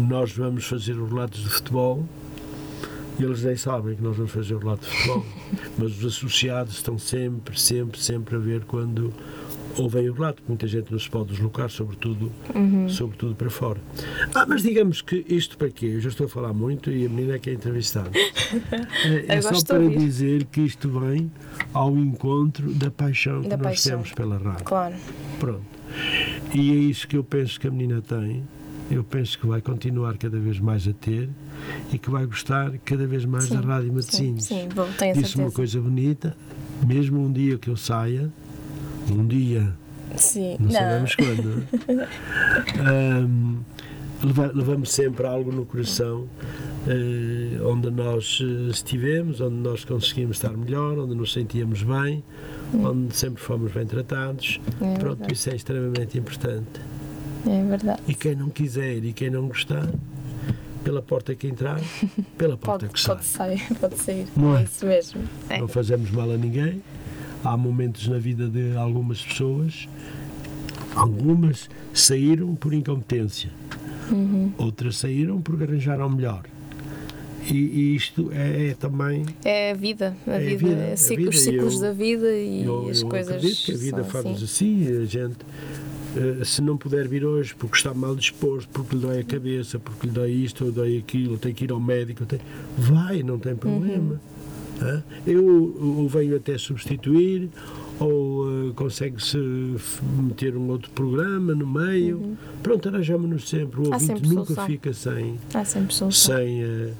nós vamos fazer os relatos de futebol e eles nem sabem que nós vamos fazer o relato de futebol, *laughs* mas os associados estão sempre, sempre, sempre a ver quando ouvem o relato, muita gente não se pode deslocar, sobretudo, uhum. sobretudo para fora. Ah, mas digamos que isto para quê? Eu já estou a falar muito e a menina é que é entrevistada. *laughs* é, é só para dizer que isto vem ao encontro da paixão da que nós temos pela rádio. Claro. Pronto. E é isso que eu penso que a menina tem. Eu penso que vai continuar cada vez mais a ter e que vai gostar cada vez mais sim, da Rádio Matosinhos. Sim, sim, bom, tenho Disse certeza. uma coisa bonita, mesmo um dia que eu saia, um dia. Sim, não, não. sabemos quando. *laughs* um, levamos sempre algo no coração uh, onde nós uh, estivemos, onde nós conseguimos estar melhor, onde nos sentíamos bem, hum. onde sempre fomos bem tratados. É Pronto, verdade. isso é extremamente importante. É verdade. E quem não quiser e quem não gostar, pela porta que entrar, pela *laughs* porta pode, que pode sai. Sair, *laughs* pode sair. Não é? é isso mesmo. É. Não fazemos mal a ninguém há momentos na vida de algumas pessoas, algumas saíram por incompetência, uhum. outras saíram porque arranjaram melhor. E, e isto é, é, também. É a vida, a, é vida, vida, é ciclos, vida. ciclos eu, da vida e eu, as eu coisas. Acredito que a vida faz assim. assim, a gente. Uh, se não puder vir hoje porque está mal disposto, porque lhe dói a cabeça, porque lhe dói isto ou dói aquilo, tem que ir ao médico, tem... vai, não tem problema. Uhum. Eu o venho até substituir ou uh, consegue-se meter um outro programa no meio. Uhum. Pronto, arranjamos-nos sempre. O ouvinte sempre nunca solução. fica sem, sem, uh,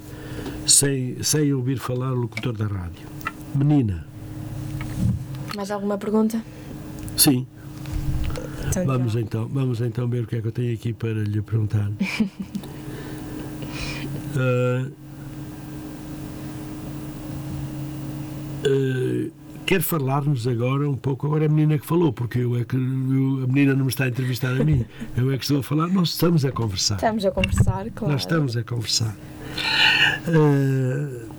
sem, sem ouvir falar o locutor da rádio. Menina. Mais alguma pergunta? Sim. Então, vamos então, vamos então ver o que é que eu tenho aqui para lhe perguntar. uh, *laughs* Uh, quer falar-nos agora um pouco, agora a menina que falou, porque eu é que eu, a menina não me está a entrevistar a mim, *laughs* eu é que estou a falar, nós estamos a conversar. Estamos a conversar, claro. Nós estamos a conversar. Uh,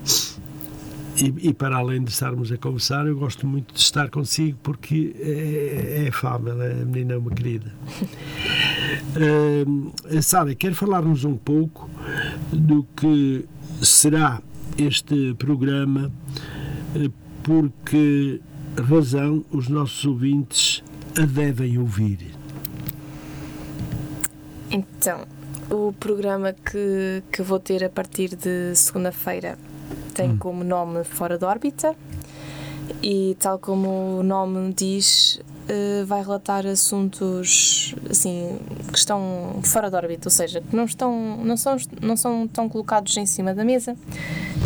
e, e, para além de estarmos a conversar, eu gosto muito de estar consigo porque é, é afável, é, a menina é uma querida. Uh, Sara, quer falar-nos um pouco do que será este programa por que razão os nossos ouvintes a devem ouvir? Então, o programa que, que vou ter a partir de segunda-feira tem hum. como nome Fora de órbita e, tal como o nome diz, uh, vai relatar assuntos assim que estão fora de órbita, ou seja, que não estão não são não são tão colocados em cima da mesa,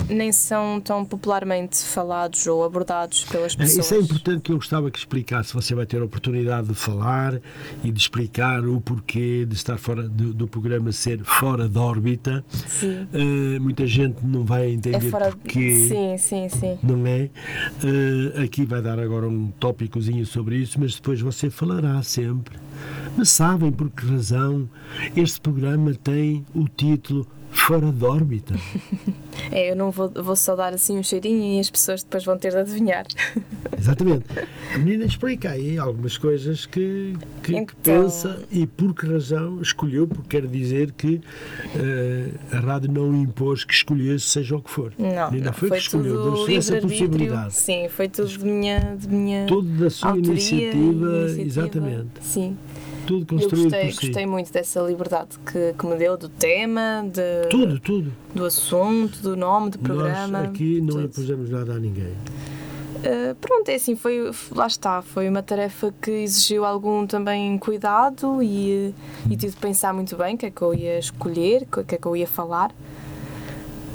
nem são tão popularmente falados ou abordados pelas pessoas. É, isso é importante que eu gostava que explicasse. Você vai ter a oportunidade de falar e de explicar o porquê de estar fora do, do programa ser fora de órbita. Sim. Uh, muita gente não vai entender é fora... porquê. Sim, sim, sim. Não é? Uh, aqui vai dar agora um tópicozinho sobre isso, mas depois você falará sempre. Mas sabem por que razão este programa tem o título fora de órbita. *laughs* É, eu não vou, vou só dar assim um cheirinho e as pessoas depois vão ter de adivinhar. *laughs* Exatamente. A menina explica aí algumas coisas que, que, então... que pensa e por que razão escolheu, porque quer dizer que uh, a rádio não impôs que escolhesse seja o que for. Não, menina foi, foi que escolheu, deu-se essa possibilidade. Sim, foi tudo de minha, de minha Tudo da sua autoria, iniciativa, iniciativa, exatamente. Sim tudo construído eu gostei, por si. gostei muito dessa liberdade que, que me deu do tema, de, tudo, tudo. do assunto, do nome do programa. Nós aqui não impusemos nada a ninguém. Uh, pronto, é assim, foi, lá está, foi uma tarefa que exigiu algum também cuidado e, e tive de pensar muito bem o que é que eu ia escolher, o que é que eu ia falar.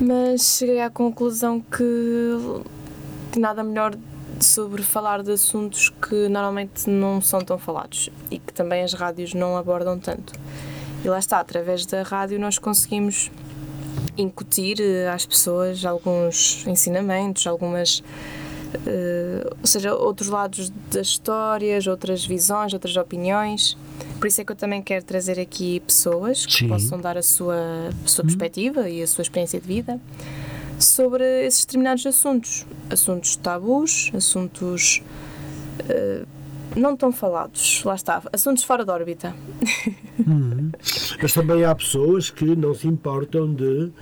Mas cheguei à conclusão que nada melhor sobre falar de assuntos que normalmente não são tão falados e que também as rádios não abordam tanto. E lá está, através da rádio nós conseguimos incutir eh, às pessoas alguns ensinamentos, algumas. Uh, ou seja, outros lados das histórias, outras visões, outras opiniões. Por isso é que eu também quero trazer aqui pessoas que Sim. possam dar a sua, a sua perspectiva e a sua experiência de vida sobre esses determinados assuntos. Assuntos tabus, assuntos uh, não tão falados, lá está, assuntos fora da órbita. Uhum. Mas também há pessoas que não se importam de uh,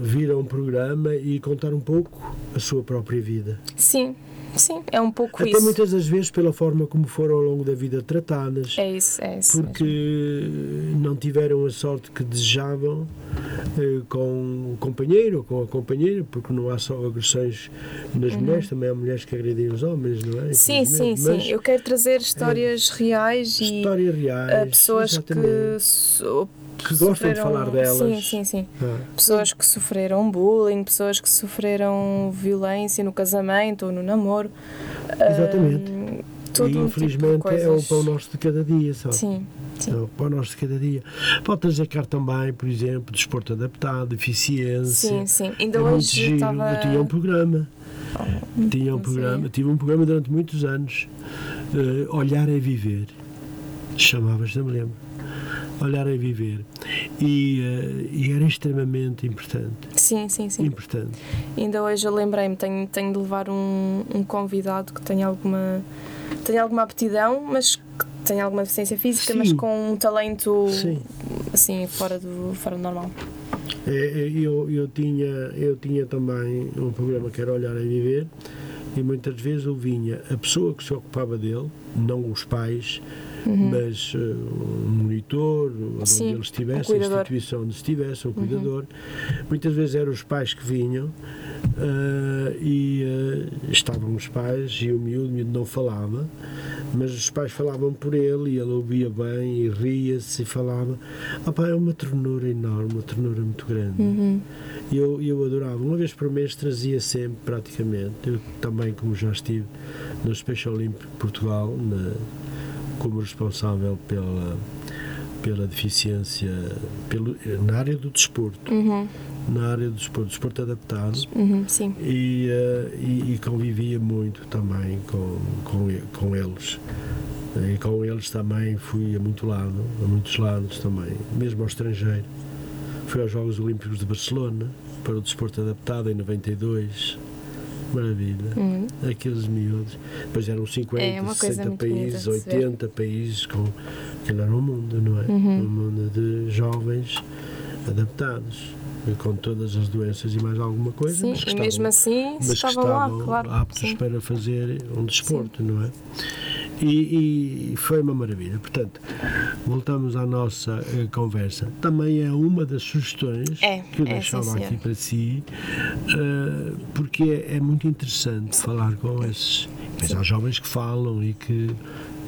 vir a um programa e contar um pouco a sua própria vida. Sim, Sim, é um pouco Até isso. muitas das vezes pela forma como foram ao longo da vida tratadas. É isso, é isso. Porque mesmo. não tiveram a sorte que desejavam eh, com o companheiro ou com a companheira, porque não há só agressões nas uhum. mulheres, também há mulheres que agredem os homens, não é? Sim, sim, sim. Eu quero trazer histórias é, reais e histórias reais, pessoas exatamente. que que gostam sofreram, de falar delas. Sim, sim, sim. Ah. Pessoas que sofreram bullying, pessoas que sofreram violência no casamento ou no namoro. Exatamente. Um, todo e infelizmente tipo é o pão nosso de cada dia, sabe? Sim. Sim. É o pão nosso de cada dia. Pode cá também, por exemplo, desporto adaptado, eficiência. Sim, sim. Ainda é hoje estava... Eu tinha um programa. Oh, tinha um programa, tive um programa durante muitos anos, uh, Olhar é Viver. Chamava-se, não me lembro olhar a viver. E, uh, e, era extremamente importante. Sim, sim, sim. Importante. Ainda hoje eu lembrei-me, tenho, tenho de levar um, um convidado que tenha alguma, tenha alguma aptidão, mas que tenha alguma deficiência física, sim. mas com um talento sim. assim, fora do, fora do normal. É, é, eu, eu, tinha, eu tinha também um programa que era Olhar a Viver e muitas vezes eu vinha a pessoa que se ocupava dele, não os pais, uhum. mas uh, um monitor, onde ele estivesse, a instituição onde estivesse, um uhum. cuidador. Muitas vezes eram os pais que vinham uh, e uh, estavam os pais e o miúdo, o miúdo não falava, mas os pais falavam por ele e ele ouvia bem e ria-se e falava. Opa, é uma ternura enorme, uma ternura muito grande. Uhum. Eu, eu adorava. Uma vez por mês trazia sempre, praticamente. Eu também, como já estive no Special Olympic Portugal, na, como responsável pela, pela deficiência pelo, na área do desporto. Uhum. Na área do desporto, desporto adaptado. Uhum, sim. E, uh, e, e, convivia muito também com, com, com eles. E com eles também fui a muito lado, a muitos lados também, mesmo ao estrangeiro. Fui aos Jogos Olímpicos de Barcelona para o desporto adaptado em 92 maravilha. Uhum. Aqueles miúdos. Depois eram 50, é 60 países, 80 países com. Aquilo era um mundo, não é? Uhum. Um mundo de jovens adaptados com todas as doenças e mais alguma coisa. Sim, mas e estavam, mesmo assim mas estavam, estavam lá, claro. aptos sim. para fazer um desporto, sim. não é? E, e, foi uma maravilha. Portanto, voltamos à nossa uh, conversa. Também é uma das sugestões é, que eu é, deixava sim, aqui para si, uh, porque é, é, muito interessante falar com esses. Há jovens que falam e que.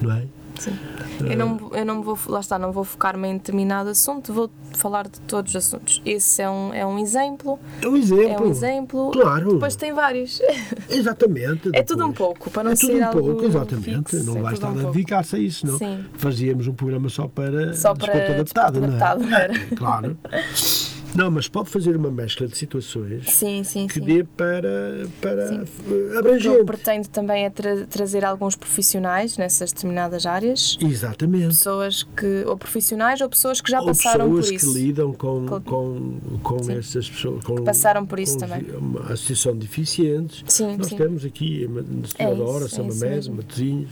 Não é? Sim. Eu não, eu não vou, lá está, não vou focar-me em determinado assunto, vou falar de todos os assuntos. Esse é um, é um exemplo. É um exemplo. É um exemplo. Claro. Depois tem vários. *laughs* Exatamente. É tudo um pouco, para não é ser tudo um pouco, exatamente. Fixo, não é vai estar um a dedicar-se a isso, não. Sim. Fazíamos um programa só para só para adaptado, desporto não é? adaptado, claro. *laughs* Não, mas pode fazer uma mescla de situações sim, sim, que sim. dê para, para sim. abrangente. Eu pretendo também é tra trazer alguns profissionais nessas determinadas áreas. Exatamente. Pessoas que, ou profissionais, ou pessoas que já ou passaram por isso. pessoas que lidam com, com, com, com essas pessoas. Com, que passaram por isso também. A Associação de Deficientes. Sim, Nós temos aqui a Senadora, é São Mamés, Matosinhos.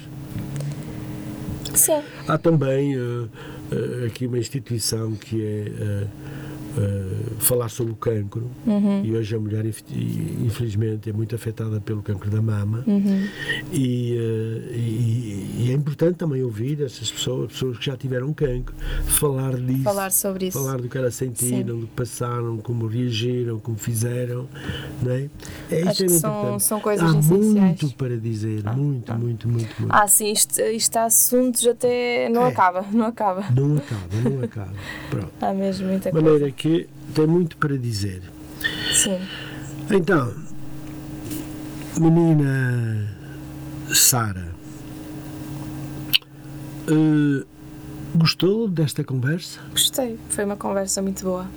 Sim. Há também uh, uh, aqui uma instituição que é. Uh, Uh, falar sobre o cancro uhum. e hoje a mulher infelizmente é muito afetada pelo cancro da mama uhum. e, uh, e, e, é importante também ouvir essas pessoas, pessoas que já tiveram cancro, falar disso, falar sobre isso, falar do que elas sentiram, Sim. do que passaram, como reagiram, como fizeram, não é? é Acho é são, são coisas Há essenciais. muito para dizer, ah, muito, ah. muito, muito, muito. Ah, sim, isto, isto há assuntos até não É. acaba, *laughs* não acaba. Não acaba, não acaba. Pronto. Há mesmo muita De maneira coisa. que tem muito para dizer. Sim. Então, menina Sara, uh, gostou desta conversa? Gostei, foi uma conversa muito boa.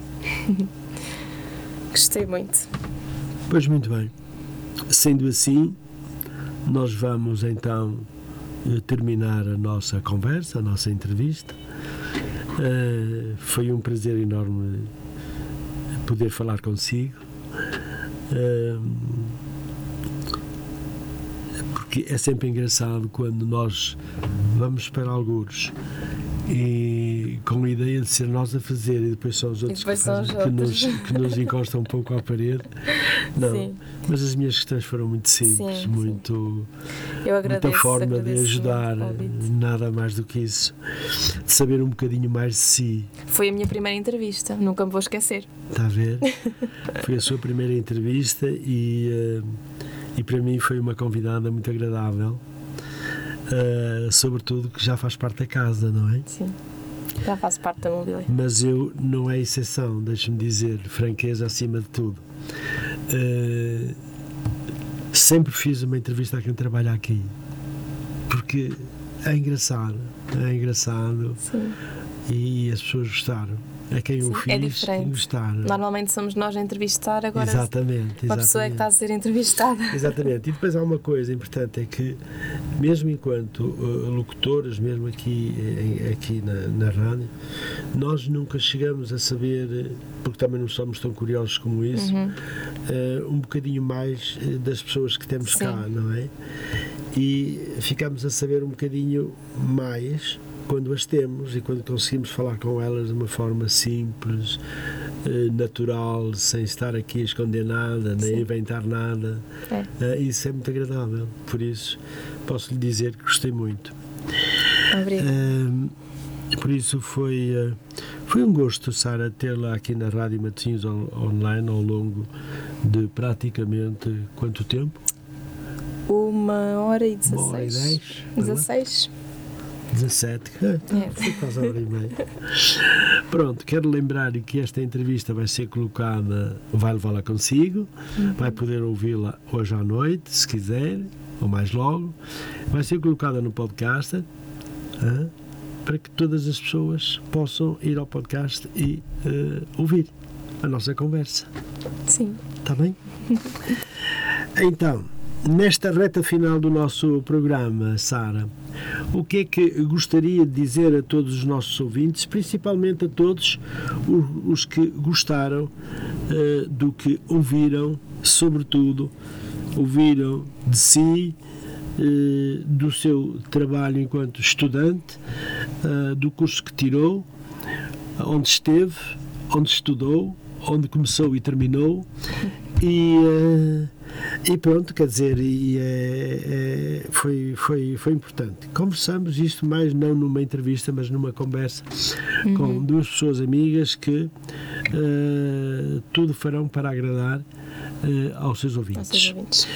*laughs* Gostei muito. Pois muito bem. Sendo assim, nós vamos então eh, terminar a nossa conversa, a nossa entrevista. Uh, foi um prazer enorme poder falar consigo. Uh, porque é sempre engraçado quando nós vamos para alguns e com a ideia de ser nós a fazer e depois são os outros, que, fazem, que, nos, que nos *laughs* encostam um pouco à parede. Não, sim. mas as minhas questões foram muito simples, sim, muito sim. agradeço, muita forma de ajudar, nada mais do que isso, de saber um bocadinho mais de si. Foi a minha primeira entrevista, nunca me vou esquecer. Está a ver? *laughs* Foi a sua primeira entrevista e, uh, e para mim foi uma convidada muito agradável uh, sobretudo que já faz parte da casa, não é? Sim, já faz parte da mobília. Mas eu não é exceção, deixe-me dizer, franqueza acima de tudo. Uh, sempre fiz uma entrevista a quem trabalha aqui, porque é engraçado, é engraçado Sim. e as pessoas gostaram a quem Sim, o fiz é diferente. gostar. Normalmente somos nós a entrevistar, agora exatamente, exatamente. uma pessoa é que está a ser entrevistada. *laughs* Exatamente. E depois há uma coisa importante, é que mesmo enquanto uh, locutores, mesmo aqui, aqui na, na rádio, nós nunca chegamos a saber, porque também não somos tão curiosos como isso, uhum. uh, um bocadinho mais das pessoas que temos Sim. cá, não é? E ficamos a saber um bocadinho mais quando as temos e quando conseguimos falar com elas de uma forma simples, eh, natural, sem estar aqui a esconder nada, nem a inventar nada. É. Eh, isso é muito agradável. Por isso, posso lhe dizer que gostei muito. Obrigada. Uh, por isso foi, foi um gosto, Sara, tê-la aqui na Rádio Matosinhos online ao longo de praticamente quanto tempo? Uma hora e dezesseis. Uma hora e dez. 16. 17, é. foi quase a hora e meia. Pronto, quero lembrar que esta entrevista vai ser colocada, vai levá-la consigo, uhum. vai poder ouvi-la hoje à noite, se quiser, ou mais logo. Vai ser colocada no podcast uh, para que todas as pessoas possam ir ao podcast e uh, ouvir a nossa conversa. Sim. Está bem? então, nesta reta final do nosso programa, Sara o que é que gostaria de dizer a todos os nossos ouvintes, principalmente a todos os que gostaram uh, do que ouviram, sobretudo ouviram de si, uh, do seu trabalho enquanto estudante, uh, do curso que tirou, onde esteve, onde estudou, onde começou e terminou e e pronto, quer dizer, e, é, é, foi, foi, foi importante. Conversamos isto mais não numa entrevista, mas numa conversa uhum. com duas pessoas amigas que uh, tudo farão para agradar uh, aos seus ouvintes. Aos seus ouvintes.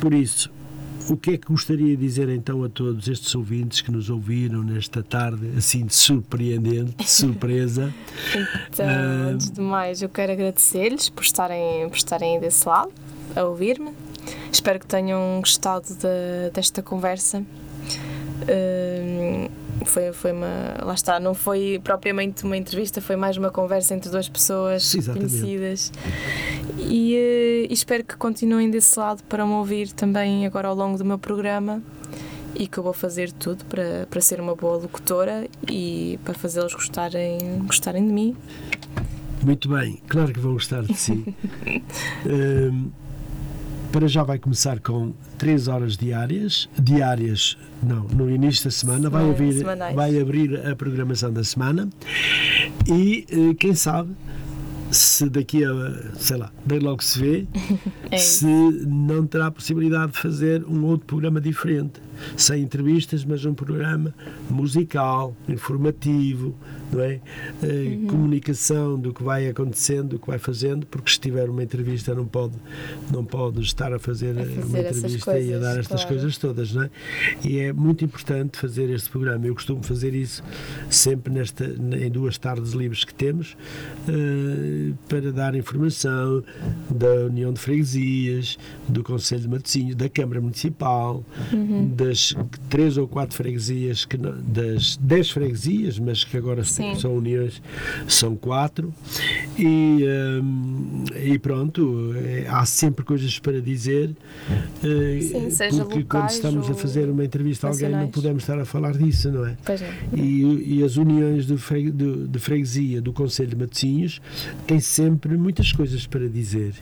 Por isso, o que é que gostaria de dizer então a todos estes ouvintes que nos ouviram nesta tarde assim surpreendente, de surpresa? *laughs* então, uh, antes de mais, eu quero agradecer-lhes por estarem, por estarem desse lado a ouvir-me. Espero que tenham gostado de, desta conversa. Uh, foi, foi uma. Lá está, não foi propriamente uma entrevista, foi mais uma conversa entre duas pessoas Exatamente. conhecidas. E, uh, e, espero que continuem desse lado para me ouvir também agora ao longo do meu programa e que eu vou fazer tudo para, para ser uma boa locutora e para fazê-los gostarem, gostarem de mim. Muito bem, claro que vão gostar de si. *laughs* uh, para já vai começar com 3 horas diárias, diárias, não, no início da semana, vai, abrir, vai abrir a programação da semana. E eh, quem sabe se daqui a, sei lá, bem logo se vê, *laughs* é se não terá a possibilidade de fazer um outro programa diferente sem entrevistas, mas um programa musical, informativo, não é? Eh, uhum. Comunicação do que vai acontecendo, do que vai fazendo, porque se tiver uma entrevista não pode, não pode estar a fazer, a fazer uma entrevista coisas, e a dar estas claro. coisas todas, não é? E é muito importante fazer este programa. Eu costumo fazer isso sempre nesta, em duas tardes livres que temos, uh, para dar informação da União de Freguesias, do Conselho de Matosinhos, da Câmara Municipal, uhum. Das três ou quatro freguesias, que, das dez freguesias, mas que agora Sim. são uniões, são quatro, e, um, e pronto, é, há sempre coisas para dizer, uh, Sim, porque quando estamos a fazer uma entrevista a alguém não podemos estar a falar disso, não é? Pois é. E, e as uniões de freguesia do Conselho de Matosinhos têm sempre muitas coisas para dizer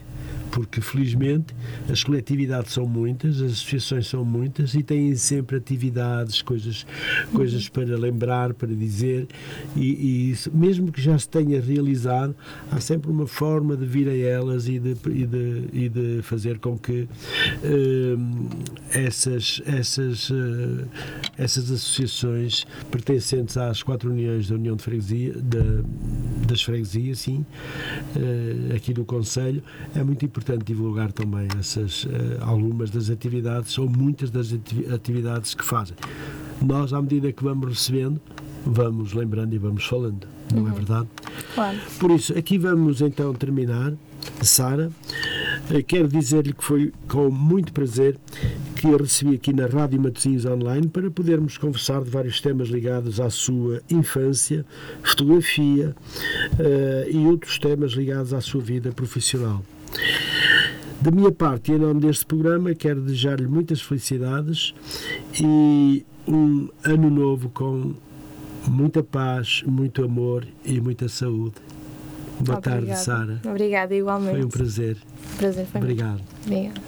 porque felizmente as coletividades são muitas, as associações são muitas e têm sempre atividades, coisas, coisas para lembrar, para dizer, e, e isso, mesmo que já se tenha realizado, há sempre uma forma de vir a elas e de, e de, e de fazer com que uh, essas, essas, uh, essas associações pertencentes às quatro uniões da União de Freguesia, das freguesias, sim, uh, aqui do Conselho, é muito importante importante divulgar também essas, uh, algumas das atividades ou muitas das atividades que fazem. Nós, à medida que vamos recebendo, vamos lembrando e vamos falando, não é uhum. é verdade? Claro. Por isso, aqui vamos então terminar. Sara, uh, quero dizer-lhe que foi com muito prazer que a recebi aqui na Rádio Matosinhos Online para podermos conversar de vários temas ligados à sua infância, fotografia uh, e outros temas ligados à sua vida profissional. Da minha parte, e em nome deste programa, quero desejar-lhe muitas felicidades e um ano novo com muita paz, muito amor e muita saúde. Boa Obrigada. tarde, Sara. Obrigada, igualmente. Foi um prazer. Prazer foi Obrigado. Obrigada.